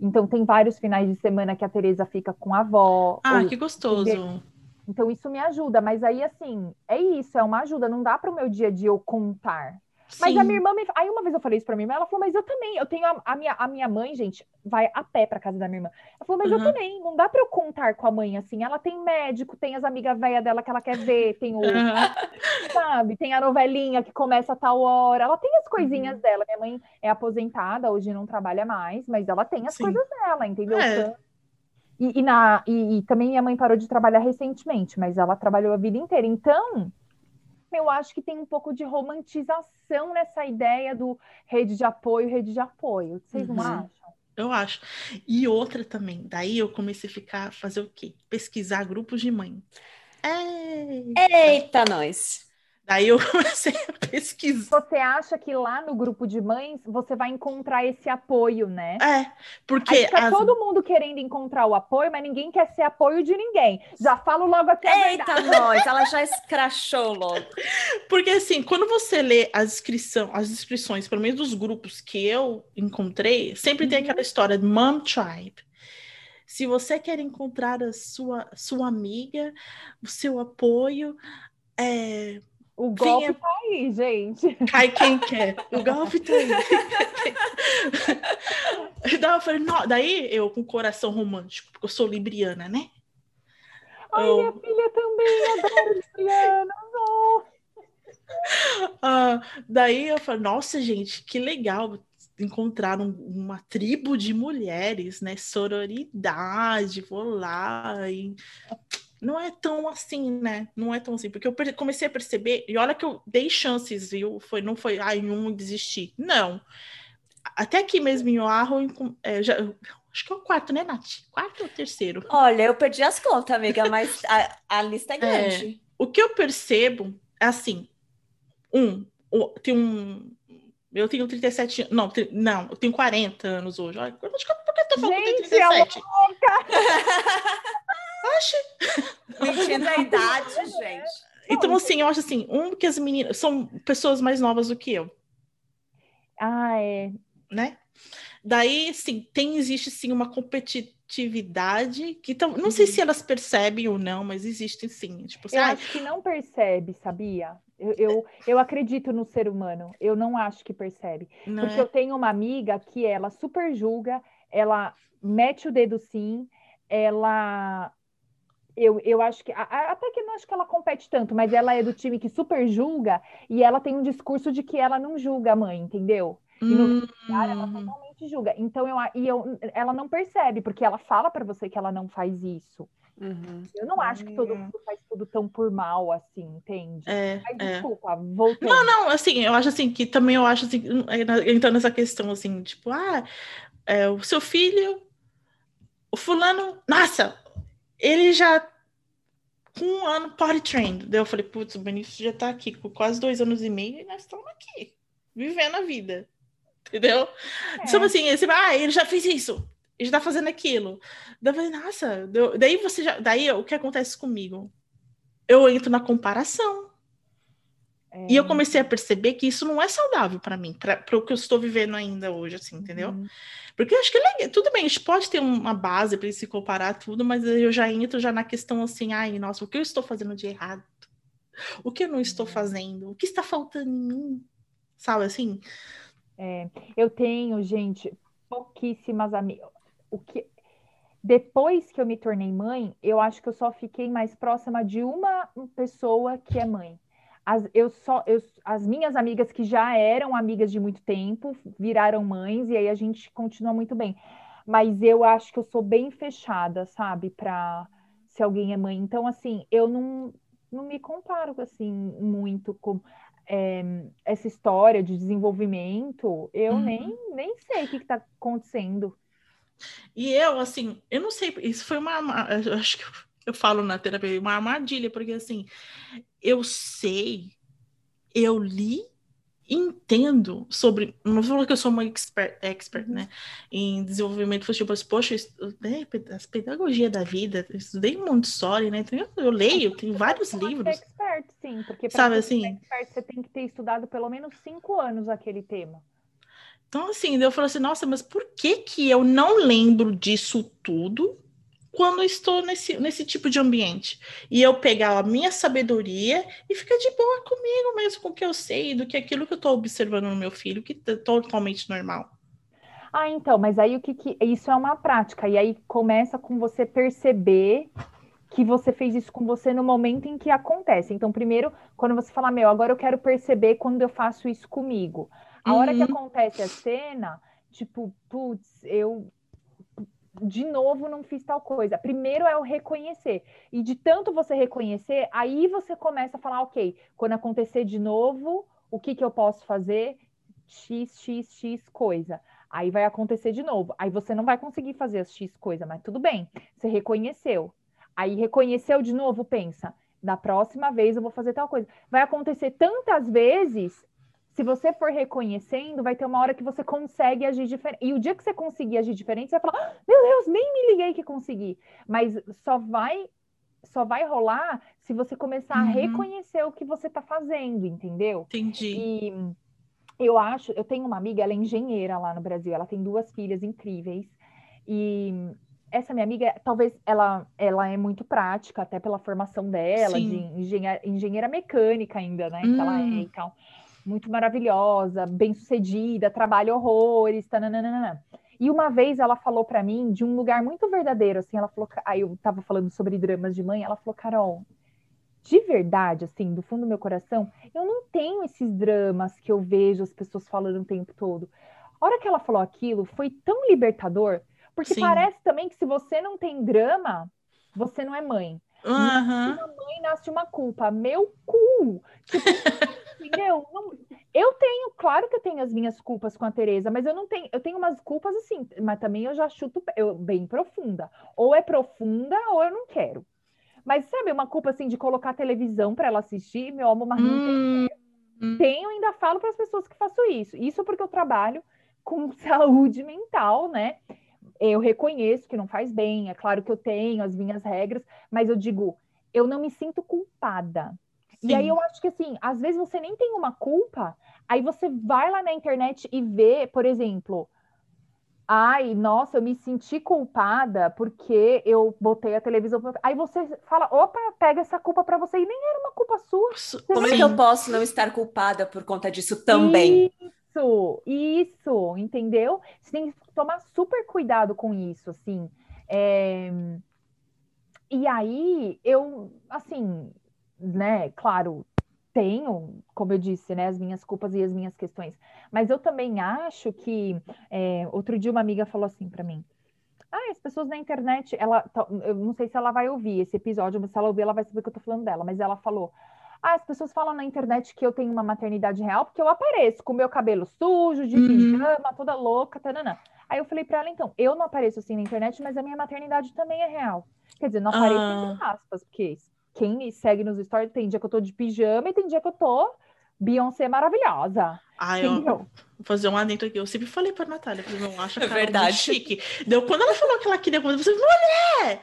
Então, tem vários finais de semana que a Tereza fica com a avó. Ah, ou- que gostoso. Então, isso me ajuda, mas aí, assim, é isso, é uma ajuda, não dá para o meu dia a dia eu contar. Mas Sim. a minha irmã me. Aí uma vez eu falei isso pra minha irmã, ela falou, mas eu também, eu tenho a, a minha, a minha mãe, gente, vai a pé pra casa da minha irmã. Ela falou, mas eu Uhum. também, não dá pra eu contar com a mãe assim. Ela tem médico, tem as amigas velhas dela que ela quer ver, tem o, Aham. sabe, tem a novelinha que começa a tal hora. Ela tem as coisinhas Uhum. dela. Minha mãe é aposentada, hoje não trabalha mais, mas ela tem as Sim. coisas dela, entendeu? É. E, e na, e, e também minha mãe parou de trabalhar recentemente, mas ela trabalhou a vida inteira. Então, eu acho que tem um pouco de romantização nessa ideia do rede de apoio, rede de apoio. Vocês não Uhum. acham? Eu acho. E outra também. Daí eu comecei a ficar, fazer o quê? Pesquisar grupos de mãe. É. Eita, nós. Daí eu comecei a pesquisar. Você acha que lá no grupo de mães você vai encontrar esse apoio, né? É, porque Aí fica as- todo mundo querendo encontrar o apoio, mas ninguém quer ser apoio de ninguém. Já falo logo aqui. Eita, nós. Ela já escrachou logo. Porque assim, quando você lê as inscrição, as inscrições, pelo menos dos grupos que eu encontrei, sempre tem Uhum. aquela história de Mom Tribe. Se você quer encontrar a sua, sua amiga, o seu apoio, é, O golpe Vinha- tá aí, gente. cai quem quer. O golpe tá aí. Daí eu falei, "Não", daí eu com coração romântico, porque eu sou libriana, né? Ai, Eu- minha filha também adora Libriana. Ah, daí eu falei, nossa, gente, que legal encontrar um- uma tribo de mulheres, né? Sororidade, vou lá. E... Não é tão assim, né? Não é tão assim, porque eu comecei a perceber, e olha que eu dei chances, viu? Foi, não foi, ai, em um desisti. Não. Até aqui mesmo em Oahu, é, já, acho que é o quarto, né, Nath? Quarto ou terceiro? Olha, eu perdi as contas, amiga, mas a, a lista é grande. O que eu percebo é assim: um, tem um. Eu tenho 37 anos. Não, não, eu tenho 40 anos hoje. Olha, por que eu tô falando que eu tenho Gente, é 37? Mentindo a idade, gente. Então, assim, eu acho assim, um, que as meninas são pessoas mais novas do que eu, Ah, é. né? Daí, sim, tem, existe sim uma competitividade que tam- não sei se elas percebem ou não, mas existe sim. Tipo, assim, Eu acho que não percebe, sabia? Eu, eu, eu acredito no ser humano. Eu não acho que percebe. não Porque é- eu tenho uma amiga que ela super julga, ela mete o dedo sim, ela. Eu, eu acho que. Até que não acho que ela compete tanto, mas ela é do time que super julga e ela tem um discurso de que ela não julga a mãe, entendeu? E no Hum, vestiário ela totalmente julga. Então eu, e eu, ela não percebe, porque ela fala pra você que ela não faz isso. Uhum. Eu não acho que todo Hum. mundo faz tudo tão por mal assim, entende? é, Mas é. desculpa, voltando. Não, não, assim, eu acho assim que também eu acho assim, entrando nessa questão assim, tipo, ah, é, o seu filho, o fulano, nossa, ele já com um ano party trained. Daí eu falei, putz, o Benício já tá aqui com quase dois anos e meio e nós estamos aqui, vivendo a vida. Entendeu? É. Tipo assim, esse, ah, ele já fez isso, ele já tá fazendo aquilo. Daí eu falei, nossa, daí você já. Daí o que acontece comigo? Eu entro na comparação. É. E eu comecei a perceber que isso não é saudável para mim, para o que eu estou vivendo ainda hoje, assim, entendeu? Uhum. Porque eu acho que é tudo bem, a gente pode ter uma base para se comparar tudo, mas eu já entro já na questão assim, ai, nossa, o que eu estou fazendo de errado? O que eu não estou uhum. fazendo? O que está faltando em mim? Sabe assim? É, eu tenho, gente, pouquíssimas amigas. O que depois que eu me tornei mãe, eu acho que eu só fiquei mais próxima de uma pessoa que é mãe. As, eu só, eu, as minhas amigas que já eram amigas de muito tempo viraram mães e aí a gente continua muito bem. Mas eu acho que eu sou bem fechada, sabe, para se alguém é mãe. Então, assim, eu não, não me comparo assim muito com é, essa história de desenvolvimento. Eu uhum. nem, nem sei o que está acontecendo. E eu, assim, eu não sei, isso foi uma. Eu acho que eu falo na terapia, uma armadilha, porque assim, eu sei, eu li, entendo sobre. Não vou falar que eu sou uma expert, expert né? Em desenvolvimento infantil, mas, poxa, estudei as pedagogia da vida, eu estudei Montessori, né? Então, eu, eu leio, tenho vários livros. expert, sim, porque para ser assim, expert, você tem que ter estudado pelo menos cinco anos aquele tema. Então, assim, eu falo assim, nossa, mas por que que eu não lembro disso tudo? Quando eu estou nesse, nesse tipo de ambiente. E eu pegar a minha sabedoria e ficar de boa comigo mesmo, com o que eu sei, do que aquilo que eu estou observando no meu filho, que é totalmente normal. Ah, então, mas aí o que, que isso é uma prática, e aí começa com você perceber que você fez isso com você no momento em que acontece. Então, primeiro, quando você fala, meu, agora eu quero perceber quando eu faço isso comigo. A uhum. hora que uhum. acontece a cena, tipo, putz, eu de novo não fiz tal coisa. Primeiro é o reconhecer. E de tanto você reconhecer, aí você começa a falar, ok, quando acontecer de novo, o que, que eu posso fazer? X, X, X coisa. Aí vai acontecer de novo. Aí você não vai conseguir fazer as X coisa, mas tudo bem. Você reconheceu. Aí reconheceu de novo, pensa, da próxima vez eu vou fazer tal coisa. Vai acontecer tantas vezes se você for reconhecendo, vai ter uma hora que você consegue agir diferente. E o dia que você conseguir agir diferente, você vai falar: ah, meu Deus, nem me liguei que consegui. Mas só vai só vai rolar se você começar uhum. a reconhecer o que você está fazendo, entendeu? Entendi. E eu acho, eu tenho uma amiga, ela é engenheira lá no Brasil, ela tem duas filhas incríveis. E essa minha amiga, talvez ela, ela é muito prática, até pela formação dela, Sim. de engenheira, engenheira mecânica ainda, né? Hum. Que ela é e tal muito maravilhosa, bem-sucedida, trabalha horrores, tananana. E uma vez ela falou para mim de um lugar muito verdadeiro, assim, ela falou, aí eu tava falando sobre dramas de mãe, ela falou, Carol, de verdade, assim, do fundo do meu coração, eu não tenho esses dramas que eu vejo as pessoas falando o tempo todo. A hora que ela falou aquilo, foi tão libertador, porque Sim. parece também que se você não tem drama, você não é mãe. Uhum. Uma mãe nasce uma culpa. Meu cu! Tipo, entendeu? Não, eu tenho, claro que eu tenho as minhas culpas com a Tereza, mas eu não tenho, eu tenho umas culpas assim, mas também eu já chuto eu, bem profunda. Ou é profunda ou eu não quero. Mas sabe, uma culpa assim de colocar televisão para ela assistir, meu amor, mas não hum, hum. tenho, ainda falo para as pessoas que faço isso. Isso porque eu trabalho com saúde mental, né? Eu reconheço que não faz bem, é claro que eu tenho as minhas regras, mas eu digo, eu não me sinto culpada. Sim. E aí eu acho que assim, às vezes você nem tem uma culpa, aí você vai lá na internet e vê, por exemplo, ai, nossa, eu me senti culpada porque eu botei a televisão. Aí você fala, opa, pega essa culpa para você e nem era uma culpa sua. Como é que eu posso não estar culpada por conta disso também? Isso, isso, entendeu? Você tem que tomar super cuidado com isso, assim. É... E aí, eu, assim, né, claro, tenho, como eu disse, né, as minhas culpas e as minhas questões, mas eu também acho que é, outro dia uma amiga falou assim para mim. Ah, as pessoas na internet, ela, eu não sei se ela vai ouvir esse episódio, mas se ela ouvir, ela vai saber que eu tô falando dela, mas ela falou: Ah, as pessoas falam na internet que eu tenho uma maternidade real porque eu apareço com meu cabelo sujo, de uhum. pijama, toda louca, tananã. Aí eu falei para ela, então, eu não apareço assim na internet, mas a minha maternidade também é real. Quer dizer, não apareço ah. entre aspas, porque quem me segue nos stories tem dia que eu tô de pijama e tem dia que eu tô Beyoncé é maravilhosa. Ai, ó, vou fazer um adentro aqui. Eu sempre falei pra Natália, falei, não acha É cara verdade. muito chique. Deu, quando ela falou que ela queria você falou, mulher!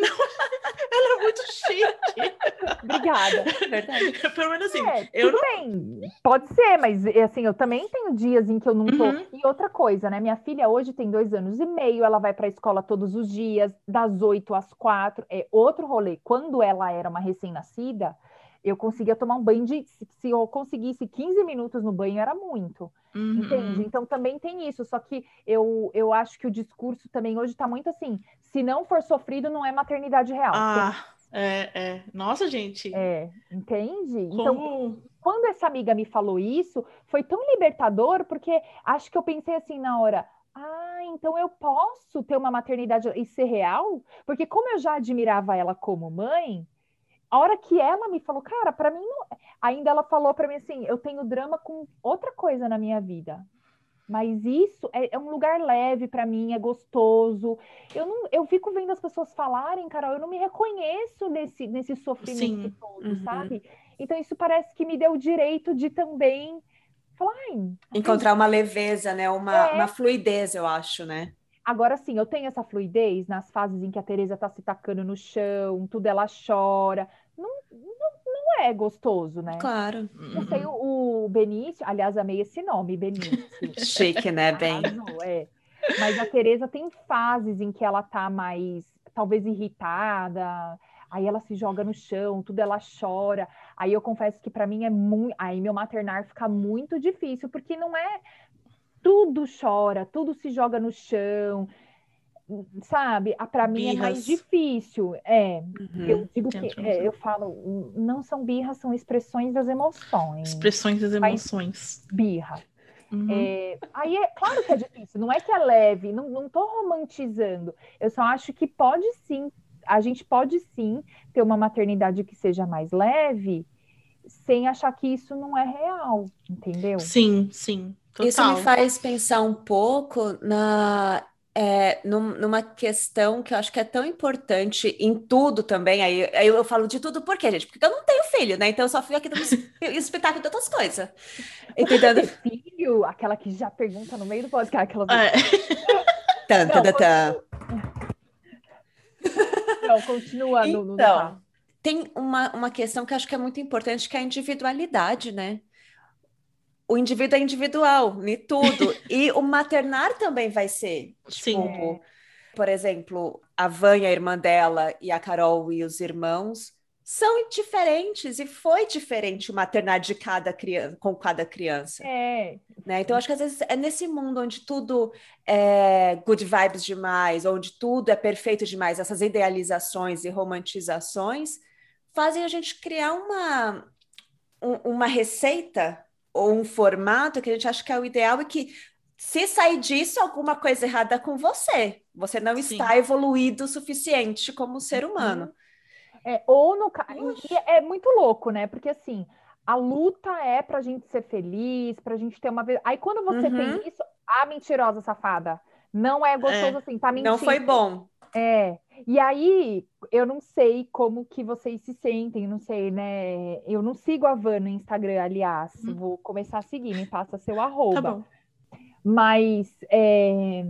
Não, ela é muito chique. Obrigada. Verdade. Pelo menos assim, É, eu tudo bem, pode ser, mas assim, eu também tenho dias em que eu não tô. Uhum. E outra coisa, né? Minha filha hoje tem dois anos e meio, ela vai para a escola todos os dias, das oito às quatro. É outro rolê. Quando ela era uma recém-nascida, eu conseguia tomar um banho de. Se eu conseguisse 15 minutos no banho, era muito. Uhum. Entende? Então também tem isso. Só que eu, eu acho que o discurso também hoje está muito assim: se não for sofrido, não é maternidade real. Ah, é, é. Nossa, gente. É, entende? Então, Como. quando essa amiga me falou isso, foi tão libertador, porque acho que eu pensei assim na hora. Ah, então eu posso ter uma maternidade e ser real? Porque como eu já admirava ela como mãe, a hora que ela me falou, cara, para mim não... ainda ela falou para mim assim, eu tenho drama com outra coisa na minha vida. Mas isso é, é um lugar leve para mim, é gostoso. Eu não, eu fico vendo as pessoas falarem, Carol, eu não me reconheço nesse, nesse sofrimento Sim. todo, Uhum. sabe? Então isso parece que me deu o direito de também falar, Encontrar uma leveza, né? Uma, É. uma fluidez, eu acho, né? Agora sim, eu tenho essa fluidez nas fases em que a Teresa tá se tacando no chão, tudo ela chora. É gostoso, né? Claro. Não sei, o, o Benício, aliás, amei esse nome, Benício. Chique, né? Bem. Arrasou, é. Mas a Teresa tem fases em que ela tá mais, talvez irritada, aí ela se joga no chão, tudo ela chora. Aí eu confesso que para mim é muito, aí meu maternar fica muito difícil, porque não é tudo chora, tudo se joga no chão. Sabe? Para mim é mais difícil. É, Uhum. eu digo que é, eu falo, não são birras, são expressões das emoções. Expressões das Mas- emoções. Birra. Uhum. É, aí é claro que é difícil, não é que é leve, não, não tô romantizando. Eu só acho que pode sim, a gente pode sim ter uma maternidade que seja mais leve, sem achar que isso não é real, entendeu? Sim, sim. Total. Isso me faz pensar um pouco na, é, num- numa questão que eu acho que é tão importante em tudo também. Aí, aí eu falo de tudo por quê, gente? Porque eu não tenho filho, né? Então eu só fui aqui dando es- espetáculo de outras coisas. Entendendo? Filho, aquela que já pergunta no meio do podcast, aquela É. Tan, tan, tan, tan. não, continua no, no Então, tem uma, uma questão que eu acho que é muito importante, que é a individualidade, né? O indivíduo é individual em tudo. E o maternar também vai ser. Sim. Tipo, por exemplo, a Vânia, a irmã dela, e a Carol e os irmãos são diferentes, e foi diferente o maternar de cada criança, com cada criança. É, né? Então, acho que às vezes é nesse mundo onde tudo é good vibes demais, onde tudo é perfeito demais, essas idealizações e romantizações fazem a gente criar uma, um- uma receita ou um formato que a gente acha que é o ideal e que se sair disso, alguma coisa errada com você. Você não Sim. está evoluído o suficiente como ser humano. É, ou no ca- e é muito louco, né? Porque assim, a luta é pra gente ser feliz, pra gente ter uma vez. Aí quando você Uhum. tem isso, a mentirosa safada. Não é gostoso assim, tá mentindo. Não foi bom. É. E aí, eu não sei como que vocês se sentem, não sei, né? Eu não sigo a Van no Instagram, aliás. Hum. Vou começar a seguir, me passa seu Tá arroba. bom. Mas é,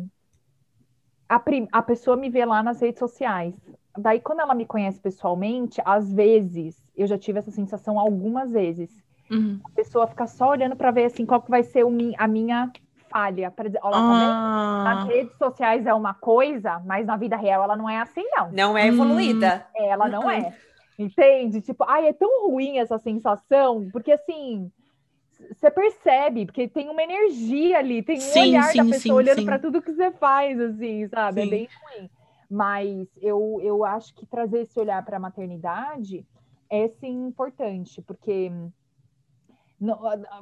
a, a pessoa me vê lá nas redes sociais. Daí, quando ela me conhece pessoalmente, às vezes, eu já tive essa sensação algumas vezes. Uhum. A pessoa fica só olhando para ver assim, qual que vai ser o a minha falha. Pra dizer, olha, tá vendo? Nas Ah, redes sociais é uma coisa, mas na vida real ela não é assim, não. Não é evoluída. É, Ela não Uhum. é. Entende? Tipo, ai, é tão ruim essa sensação, porque assim, você percebe, porque tem uma energia ali, tem um Sim, olhar da sim, pessoa sim, olhando para tudo que você faz, assim, sabe? É bem ruim. Mas eu, eu acho que trazer esse olhar para a maternidade é sim importante, porque não- ah, ah,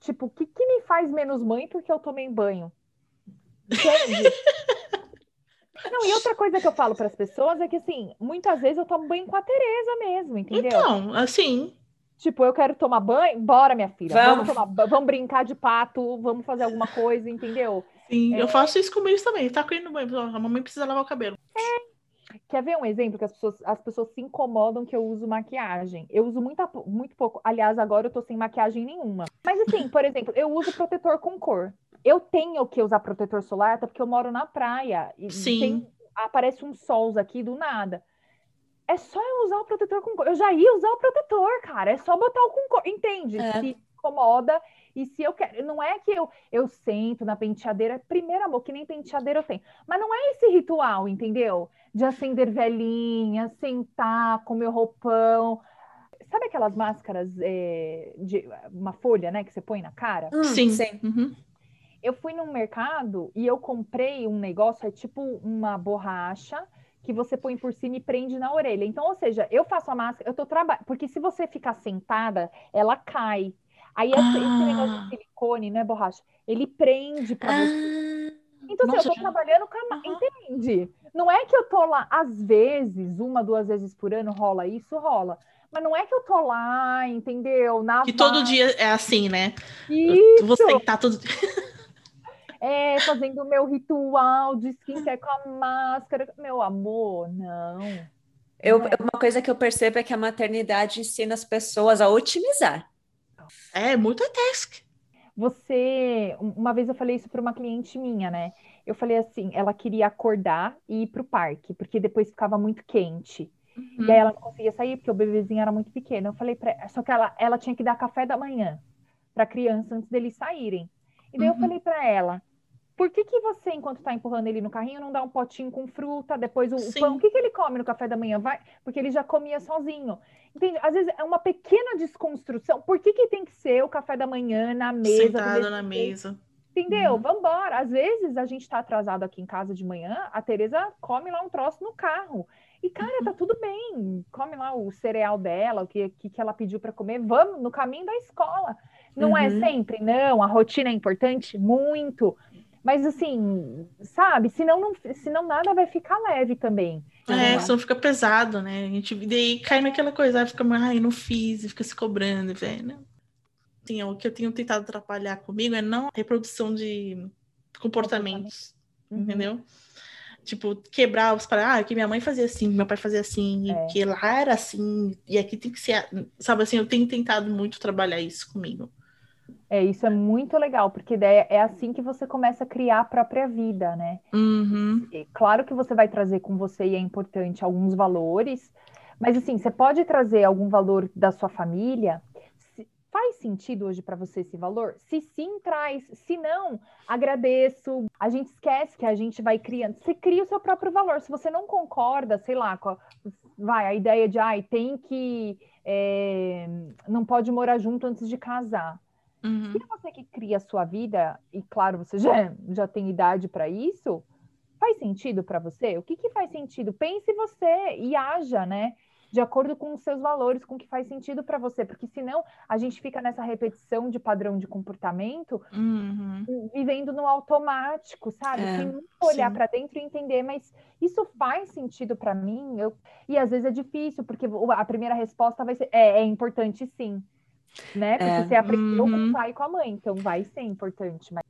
tipo, o que, que me faz menos mãe porque eu tomei banho? Entende? Não, e outra coisa que eu falo para as pessoas é que, assim, muitas vezes eu tomo banho com a Tereza mesmo, entendeu? então, assim, Tipo, eu quero tomar banho, bora, minha filha. Vamos. tomar ba- vamos brincar de pato, vamos fazer alguma coisa, entendeu? sim, É. eu faço isso com eles também. Tá no banho. A mamãe precisa lavar o cabelo. Quer ver um exemplo que as pessoas, as pessoas se incomodam que eu uso maquiagem? Eu uso muito, muito pouco. Aliás, agora eu tô sem maquiagem nenhuma. Mas assim, por exemplo, eu uso protetor com cor. Eu tenho que usar protetor solar, até porque eu moro na praia. E Sim. Tem, aparece uns sols aqui do nada. É só eu usar o protetor com cor. Eu já ia usar o protetor, cara. É só botar o com cor. Entende? É. Se incomoda. E se eu quero. Não é que eu, eu sento na penteadeira. Primeiro, amor, que nem penteadeira eu tenho. Mas não é esse ritual, entendeu? De acender velhinha, sentar, comer roupão. Sabe aquelas máscaras é, de uma folha, né, que você põe na cara? Hum, Sim. sim. Uhum. Eu fui num mercado e eu comprei um negócio, é tipo uma borracha que você põe por cima e prende na orelha. Então, ou seja, eu faço a máscara, eu tô trabalhando, porque se você ficar sentada, ela cai. Aí esse, esse negócio Ah. de silicone, né, borracha, ele prende para você. Ah, Então, assim, Nossa, eu tô já- trabalhando com a Aham. Entende? Não é que eu tô lá, às vezes, uma, duas vezes por ano rola isso, rola. Mas não é que eu tô lá, entendeu? Na Que todo dia é assim, né? Isso, Você tá todo é, fazendo o meu ritual de skincare com a máscara. Meu amor, não. eu, Não é. uma coisa que eu percebo é que a maternidade ensina as pessoas a otimizar. É multitask. Você, um- uma vez eu falei isso para uma cliente minha, né? Eu falei assim, ela queria acordar e ir pro parque, porque depois ficava muito quente. Uhum. E aí ela não conseguia sair porque o bebezinho era muito pequeno. Eu falei para só que ela, ela tinha que dar café da manhã para criança antes deles saírem. E daí eu Uhum. falei para ela, por que que você, enquanto tá empurrando ele no carrinho, não dá um potinho com fruta, depois o, pão? O que que ele come no café da manhã? Vai, porque ele já comia sozinho. Entende? Às vezes é uma pequena desconstrução. Por que que tem que ser o café da manhã na mesa? Sentada na mesa. Entendeu? Uhum. Vambora. Às vezes a gente tá atrasado aqui em casa de manhã, a Tereza come lá um troço no carro. E, cara, Uhum. tá tudo bem. Come lá o cereal dela, o que, que, que ela pediu para comer. Vamos no caminho da escola. Não é Uhum. sempre, não. A rotina é importante, muito. Mas assim, sabe? Senão, não, senão nada vai ficar leve também. É, senão fica pesado, né? A gente daí cai naquela coisa, aí fica, ai, não fiz, e fica se cobrando, velho. né? Assim, o que eu tenho tentado atrapalhar comigo é não a reprodução de comportamentos, Uhum. entendeu? Tipo, quebrar os para, ah, que minha mãe fazia assim, meu pai fazia assim, É. que lá era assim, e aqui tem que ser, sabe assim, eu tenho tentado muito trabalhar isso comigo. É, isso é muito legal, porque daí é assim que você começa a criar a própria vida, né? Uhum. Claro que você vai trazer com você, e é importante, alguns valores, mas assim, você pode trazer algum valor da sua família. Se- Faz sentido hoje para você esse valor? Se sim, traz. Se não, agradeço. A gente esquece que a gente vai criando. Você cria o seu próprio valor. Se você não concorda, sei lá, com a, vai, a ideia de, ai, tem que. é, não pode morar junto antes de casar. Uhum. Se você que cria a sua vida, e claro, você já, já tem idade para isso, faz sentido para você? O que, que faz sentido? Pense você e haja, né? De acordo com os seus valores, com o que faz sentido para você, porque senão a gente fica nessa repetição de padrão de comportamento, Uhum. vivendo no automático, sabe? É, Sem nunca olhar para dentro e entender, mas isso faz sentido para mim? Eu... E às vezes é difícil, porque a primeira resposta vai ser: é, é importante sim. Né? Porque É. você aprendeu com Uhum. o pai e com a mãe, então vai ser importante. Mas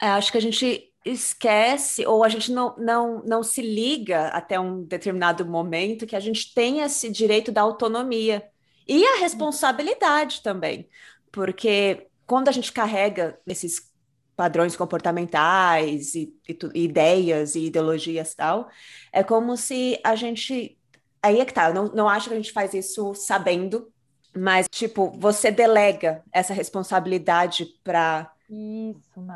É, acho que a gente esquece ou a gente não, não, não se liga até um determinado momento que a gente tem esse direito da autonomia e a responsabilidade também, porque quando a gente carrega esses padrões comportamentais e, e e ideias e ideologias tal, é como se a gente. Aí é que tá, eu não, não acho que a gente faz isso sabendo, mas, tipo, você delega essa responsabilidade para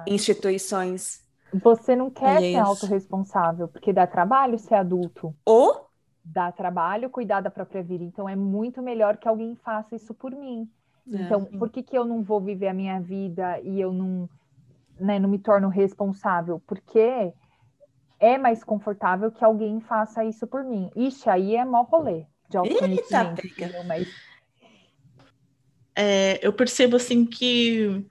instituições Você não quer ser Isso. autorresponsável, porque dá trabalho ser adulto. ou Dá trabalho cuidar da própria vida. Então é muito melhor que alguém faça isso por mim. Então, sim. por que, que eu não vou viver a minha vida e eu não, né, não me torno responsável? Porque é mais confortável que alguém faça isso por mim. Ixi, aí é mó rolê de autoconhecimento, entendeu? Mas É, eu percebo assim que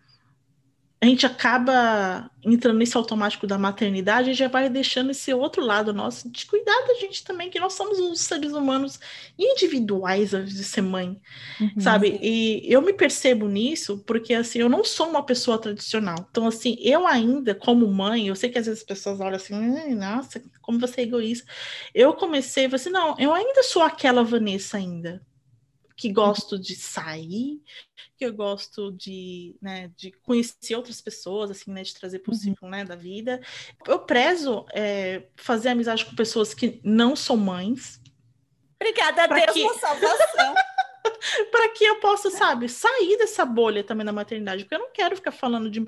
a gente acaba entrando nesse automático da maternidade e já vai deixando esse outro lado nosso de cuidar da gente também, que nós somos os seres humanos individuais antes de ser mãe, uhum, sabe? E eu me percebo nisso porque, assim, eu não sou uma pessoa tradicional. Então, assim, eu ainda, como mãe, eu sei que às vezes as pessoas olham assim, nossa, como você é egoísta. Eu comecei, assim, não, eu ainda sou aquela Vanessa ainda, que gosto de sair, que eu gosto de, né, de conhecer outras pessoas, assim, né, de trazer para o ciclo, né, da vida. Eu prezo é, fazer amizade com pessoas que não são mães. Obrigada a Deus que... salvação. para que eu possa, sabe, sair dessa bolha também da maternidade, porque eu não quero ficar falando de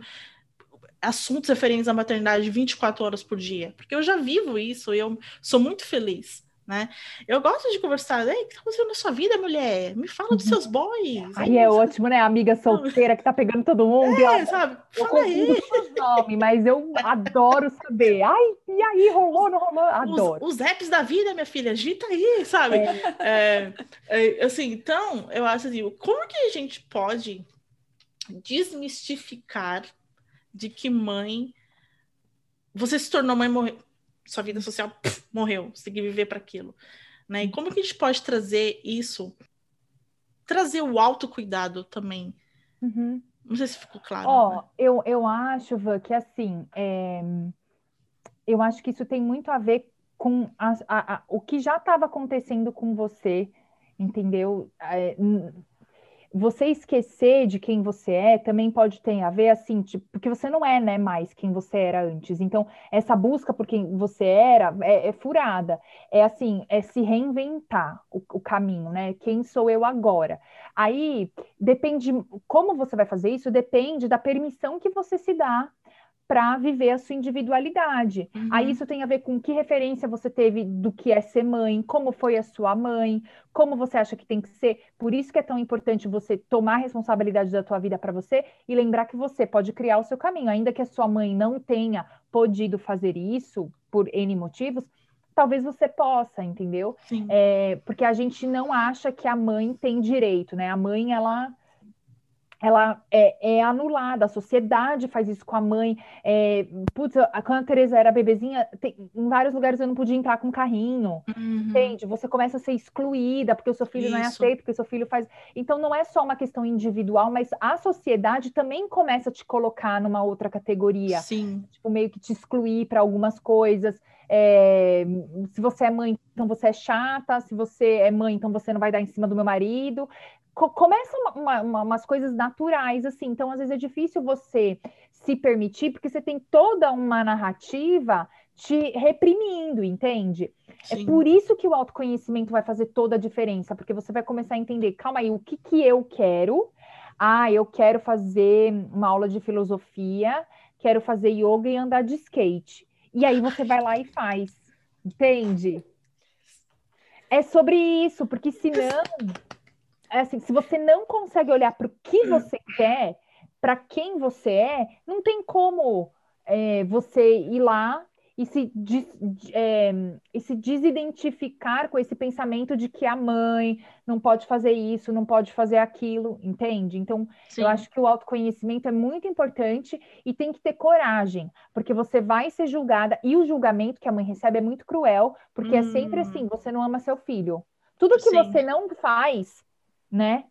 assuntos referentes à maternidade 24 horas por dia, porque eu já vivo isso e eu sou muito feliz né? Eu gosto de conversar. Ei, o que tá acontecendo na sua vida, mulher? Me fala dos seus boys. Aí é ótimo, né? A amiga solteira que tá pegando todo mundo. É, ela, sabe? Eu fala aí. Nome, mas eu adoro saber. Ai, e aí, rolou, não rolou? Adoro. Os, os apps da vida, minha filha, agita aí, sabe? É. É, é, assim, então, eu acho assim, como que a gente pode desmistificar de que mãe você se tornou mãe morrer sua vida social pff, morreu, você tem que viver para aquilo. Né? E como que a gente pode trazer isso, trazer o autocuidado também? Uhum. Não sei se ficou claro. Ó, oh, né? eu, eu acho, Van, que assim, é... eu acho que isso tem muito a ver com a, a, a, o que já estava acontecendo com você, entendeu? É, você esquecer de quem você é também pode ter a ver assim, tipo, porque você não é, né, mais quem você era antes. Então, essa busca por quem você era é, é furada. É assim, é se reinventar o, o, caminho, né? Quem sou eu agora? Aí depende como você vai fazer isso, depende da permissão que você se dá para viver a sua individualidade. Uhum. Aí isso tem a ver com que referência você teve do que é ser mãe, como foi a sua mãe, como você acha que tem que ser. Por isso que é tão importante você tomar a responsabilidade da tua vida para você e lembrar que você pode criar o seu caminho, ainda que a sua mãe não tenha podido fazer isso por N motivos, talvez você possa, entendeu? É, porque a gente não acha que a mãe tem direito, né? A mãe, ela ela é, é, anulada, a sociedade faz isso com a mãe. É, putz, quando a Teresa era bebezinha, tem, em vários lugares eu não podia entrar com carrinho, uhum. entende? Você começa a ser excluída porque o seu filho isso. não é aceito, porque o seu filho faz. Então não é só uma questão individual, mas a sociedade também começa a te colocar numa outra categoria. Sim. Tipo, meio que te excluir para algumas coisas. É, se você é mãe, então você é chata, se você é mãe, então você não vai dar em cima do meu marido começam uma, uma, umas coisas naturais, assim. Então, às vezes é difícil você se permitir, porque você tem toda uma narrativa te reprimindo, entende? É Sim. É por isso que o autoconhecimento vai fazer toda a diferença, porque você vai começar a entender, calma aí, o que que eu quero? Ah, eu quero fazer uma aula de filosofia, quero fazer yoga e andar de skate. E aí você vai lá e faz, entende? É sobre isso, porque senão é assim, se você não consegue olhar para o que você quer, para quem você é, não tem como é, você ir lá e se, des, é, e se desidentificar com esse pensamento de que a mãe não pode fazer isso, não pode fazer aquilo, entende? Então, Sim. eu acho que o autoconhecimento é muito importante e tem que ter coragem, porque você vai ser julgada, e o julgamento que a mãe recebe é muito cruel, porque hum. é sempre hum. assim: você não ama seu filho. Tudo que Sim. você não faz, né?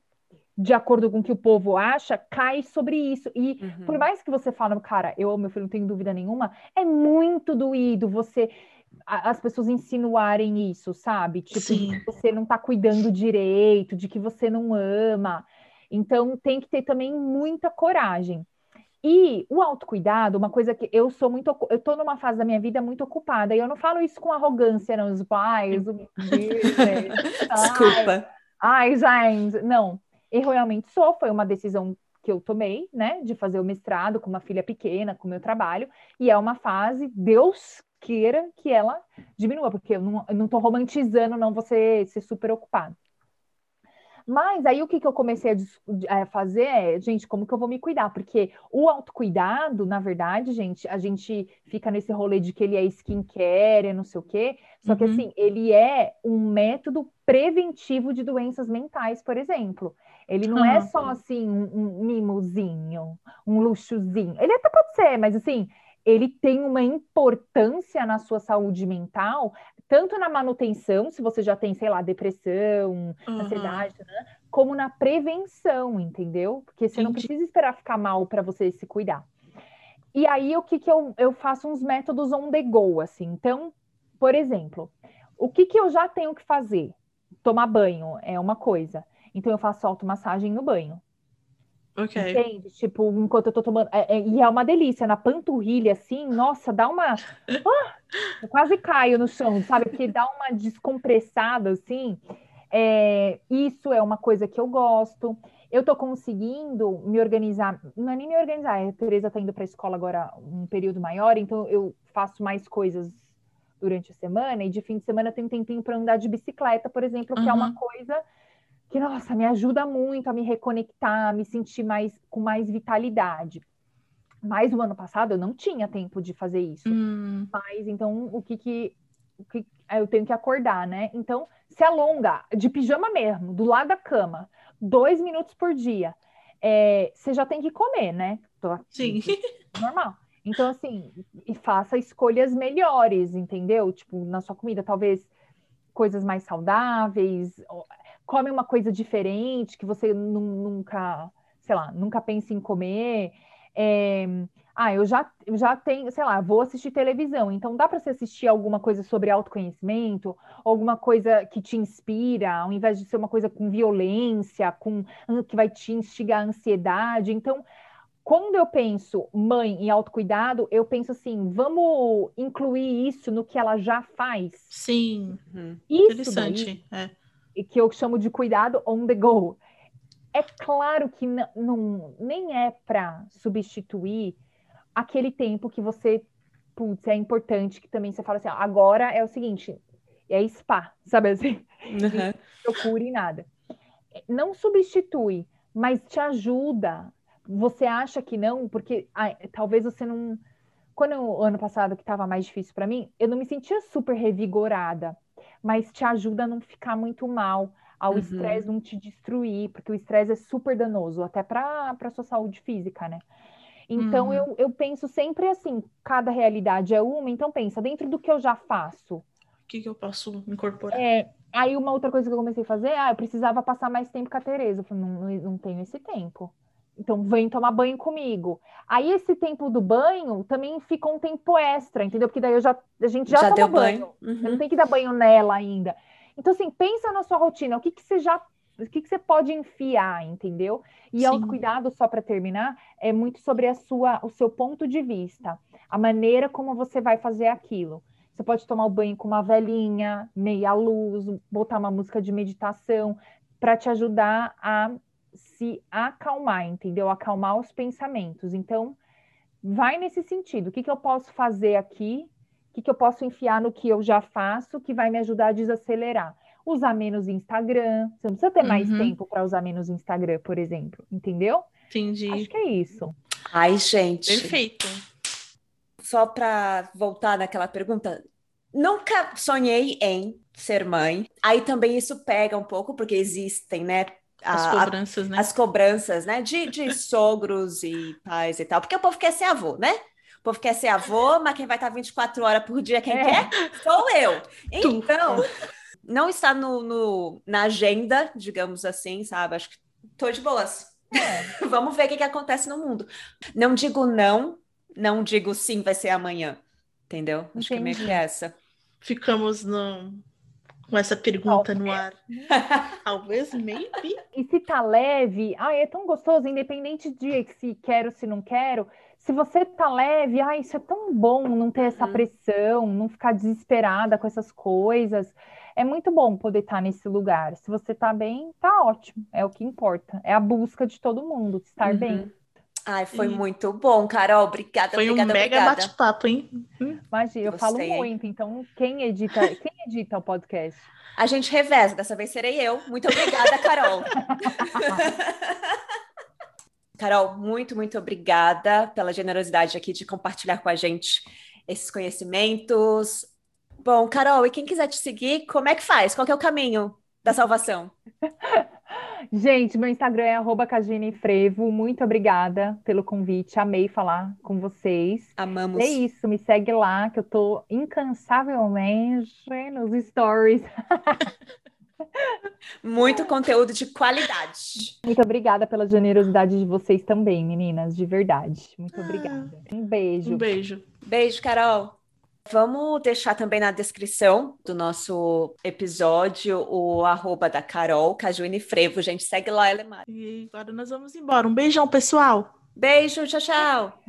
De acordo com o que o povo acha, cai sobre isso. E uhum. por mais que você fale, cara, eu amo meu filho, não tenho dúvida nenhuma, é muito doído você as pessoas insinuarem isso, sabe? Tipo, Sim. que você não tá cuidando direito, de que você não ama. Então tem que ter também muita coragem. E o autocuidado, uma coisa que eu sou muito. Eu tô numa fase da minha vida muito ocupada, e eu não falo isso com arrogância, não, os pais, o Desculpa. Ai, gente, não. Eu realmente sou, foi uma decisão que eu tomei, né, de fazer o mestrado com uma filha pequena, com o meu trabalho, e é uma fase, Deus queira que ela diminua, porque eu não, tô romantizando, não, você ser super ocupado. Mas aí o que, que eu comecei a, a, fazer é, gente, como que eu vou me cuidar? Porque o autocuidado, na verdade, gente, a gente fica nesse rolê de que ele é skincare, é não sei o quê. Só uhum. que assim, ele é um método preventivo de doenças mentais, por exemplo. Ele não uhum. é só assim um, um mimozinho, um luxozinho. Ele até pode ser, mas assim, ele tem uma importância na sua saúde mental, tanto na manutenção, se você já tem, sei lá, depressão, uhum. ansiedade, né? como na prevenção, entendeu? Porque você Entendi. não precisa esperar ficar mal para você se cuidar. E aí, o que, que eu, eu faço uns métodos on the go, assim. Então, por exemplo, o que, que eu já tenho que fazer? Tomar banho é uma coisa. Então, eu faço automassagem no banho. Ok. Entende? Tipo, enquanto eu tô tomando. É, é, e é uma delícia, na panturrilha, assim, nossa, dá uma. Ah, eu quase caio no chão, sabe? Porque dá uma descompressada, assim. É, isso é uma coisa que eu gosto. Eu tô conseguindo me organizar, não é nem me organizar, a Tereza tá indo para a escola agora um período maior, então eu faço mais coisas durante a semana, e de fim de semana eu tenho um tempinho para andar de bicicleta, por exemplo, que uhum. é uma coisa que, nossa, me ajuda muito a me reconectar, a me sentir mais com mais vitalidade. Mas o ano passado eu não tinha tempo de fazer isso. Hum. Mas então o que que, o que eu tenho que acordar, né? Então se alonga de pijama mesmo, do lado da cama, dois minutos por dia. É, você já tem que comer, né? Sim. Normal. Então, assim, e faça escolhas melhores, entendeu? Tipo, na sua comida, talvez coisas mais saudáveis, come uma coisa diferente que você nunca, sei lá, nunca pensa em comer. É, ah, eu já, eu já tenho, sei lá, vou assistir televisão, então dá para você assistir alguma coisa sobre autoconhecimento, alguma coisa que te inspira, ao invés de ser uma coisa com violência, com que vai te instigar a ansiedade. Então, quando eu penso mãe e autocuidado, eu penso assim, vamos incluir isso no que ela já faz. Sim. Uhum. Isso Interessante. Daí, é que eu chamo de cuidado on the go. É claro que não, nem é para substituir aquele tempo que você, putz, é importante que também você fala assim, agora é o seguinte, é spa, sabe assim? Uhum. Procure nada. Não substitui, mas te ajuda. Você acha que não, porque ah, talvez você não. Quando o ano passado que estava mais difícil para mim, eu não me sentia super revigorada mas te ajuda a não ficar muito mal, ao uhum. estresse não te destruir, porque o estresse é super danoso, até para a sua saúde física, né? Então uhum. eu, eu penso sempre assim, cada realidade é uma, então pensa, dentro do que eu já faço. O que, que eu posso incorporar? É, aí uma outra coisa que eu comecei a fazer, ah, eu precisava passar mais tempo com a Tereza. Eu falei, não, não, não tenho esse tempo. Então, vem tomar banho comigo. Aí, esse tempo do banho também fica um tempo extra, entendeu? Porque daí eu já, a gente já, já toma banho. banho. Uhum. não tem que dar banho nela ainda. Então, assim, pensa na sua rotina. O que, que você já. O que, que você pode enfiar, entendeu? E Sim. autocuidado, só para terminar, é muito sobre a sua, o seu ponto de vista, a maneira como você vai fazer aquilo. Você pode tomar o banho com uma velhinha, meia luz, botar uma música de meditação para te ajudar a se acalmar, entendeu? Acalmar os pensamentos. Então, vai nesse sentido. O que, que eu posso fazer aqui? O que, que eu posso enfiar no que eu já faço que vai me ajudar a desacelerar? Usar menos Instagram. Você não precisa ter mais uhum. tempo para usar menos Instagram, por exemplo. Entendeu? Entendi. Acho que é isso. Ai, gente. Perfeito. Só para voltar naquela pergunta, nunca sonhei em ser mãe. Aí também isso pega um pouco, porque existem, né, as cobranças, né? As cobranças, né? De, de sogros e pais e tal. Porque o povo quer ser avô, né? O povo quer ser avô, mas quem vai estar 24 horas por dia, quem é. quer, sou eu. Então, não está no, no, na agenda, digamos assim, sabe? Acho que tô de boas. É. Vamos ver o que, que acontece no mundo. Não digo não, não digo sim, vai ser amanhã. Entendeu? Acho Entendi. que é meio que essa. Ficamos no, com essa pergunta no ar. Talvez, maybe. E se tá leve, ai, é tão gostoso, independente de se quero, se não quero. Se você tá leve, ai, isso é tão bom não ter essa uhum. pressão, não ficar desesperada com essas coisas. É muito bom poder estar tá nesse lugar. Se você tá bem, tá ótimo. É o que importa. É a busca de todo mundo, estar uhum. bem. Ai, foi e... muito bom, Carol. Obrigada, Foi obrigada, um mega bate-papo, hein? Imagina, eu falo muito, então quem edita, quem edita o podcast? A gente reveza, dessa vez serei eu. Muito obrigada, Carol. Carol, muito, muito obrigada pela generosidade aqui de compartilhar com a gente esses conhecimentos. Bom, Carol, e quem quiser te seguir, como é que faz? Qual é o caminho da salvação? Gente, meu Instagram é arroba Frevo. Muito obrigada pelo convite. Amei falar com vocês. Amamos. É isso, me segue lá, que eu tô incansavelmente nos stories. Muito conteúdo de qualidade. Muito obrigada pela generosidade de vocês também, meninas, de verdade. Muito ah. obrigada. Um beijo. Um beijo. Beijo, Carol. Vamos deixar também na descrição do nosso episódio o arroba da Carol, Cajuíne Frevo. Gente, segue lá, Elemar. E agora nós vamos embora. Um beijão, pessoal. Beijo, tchau, tchau.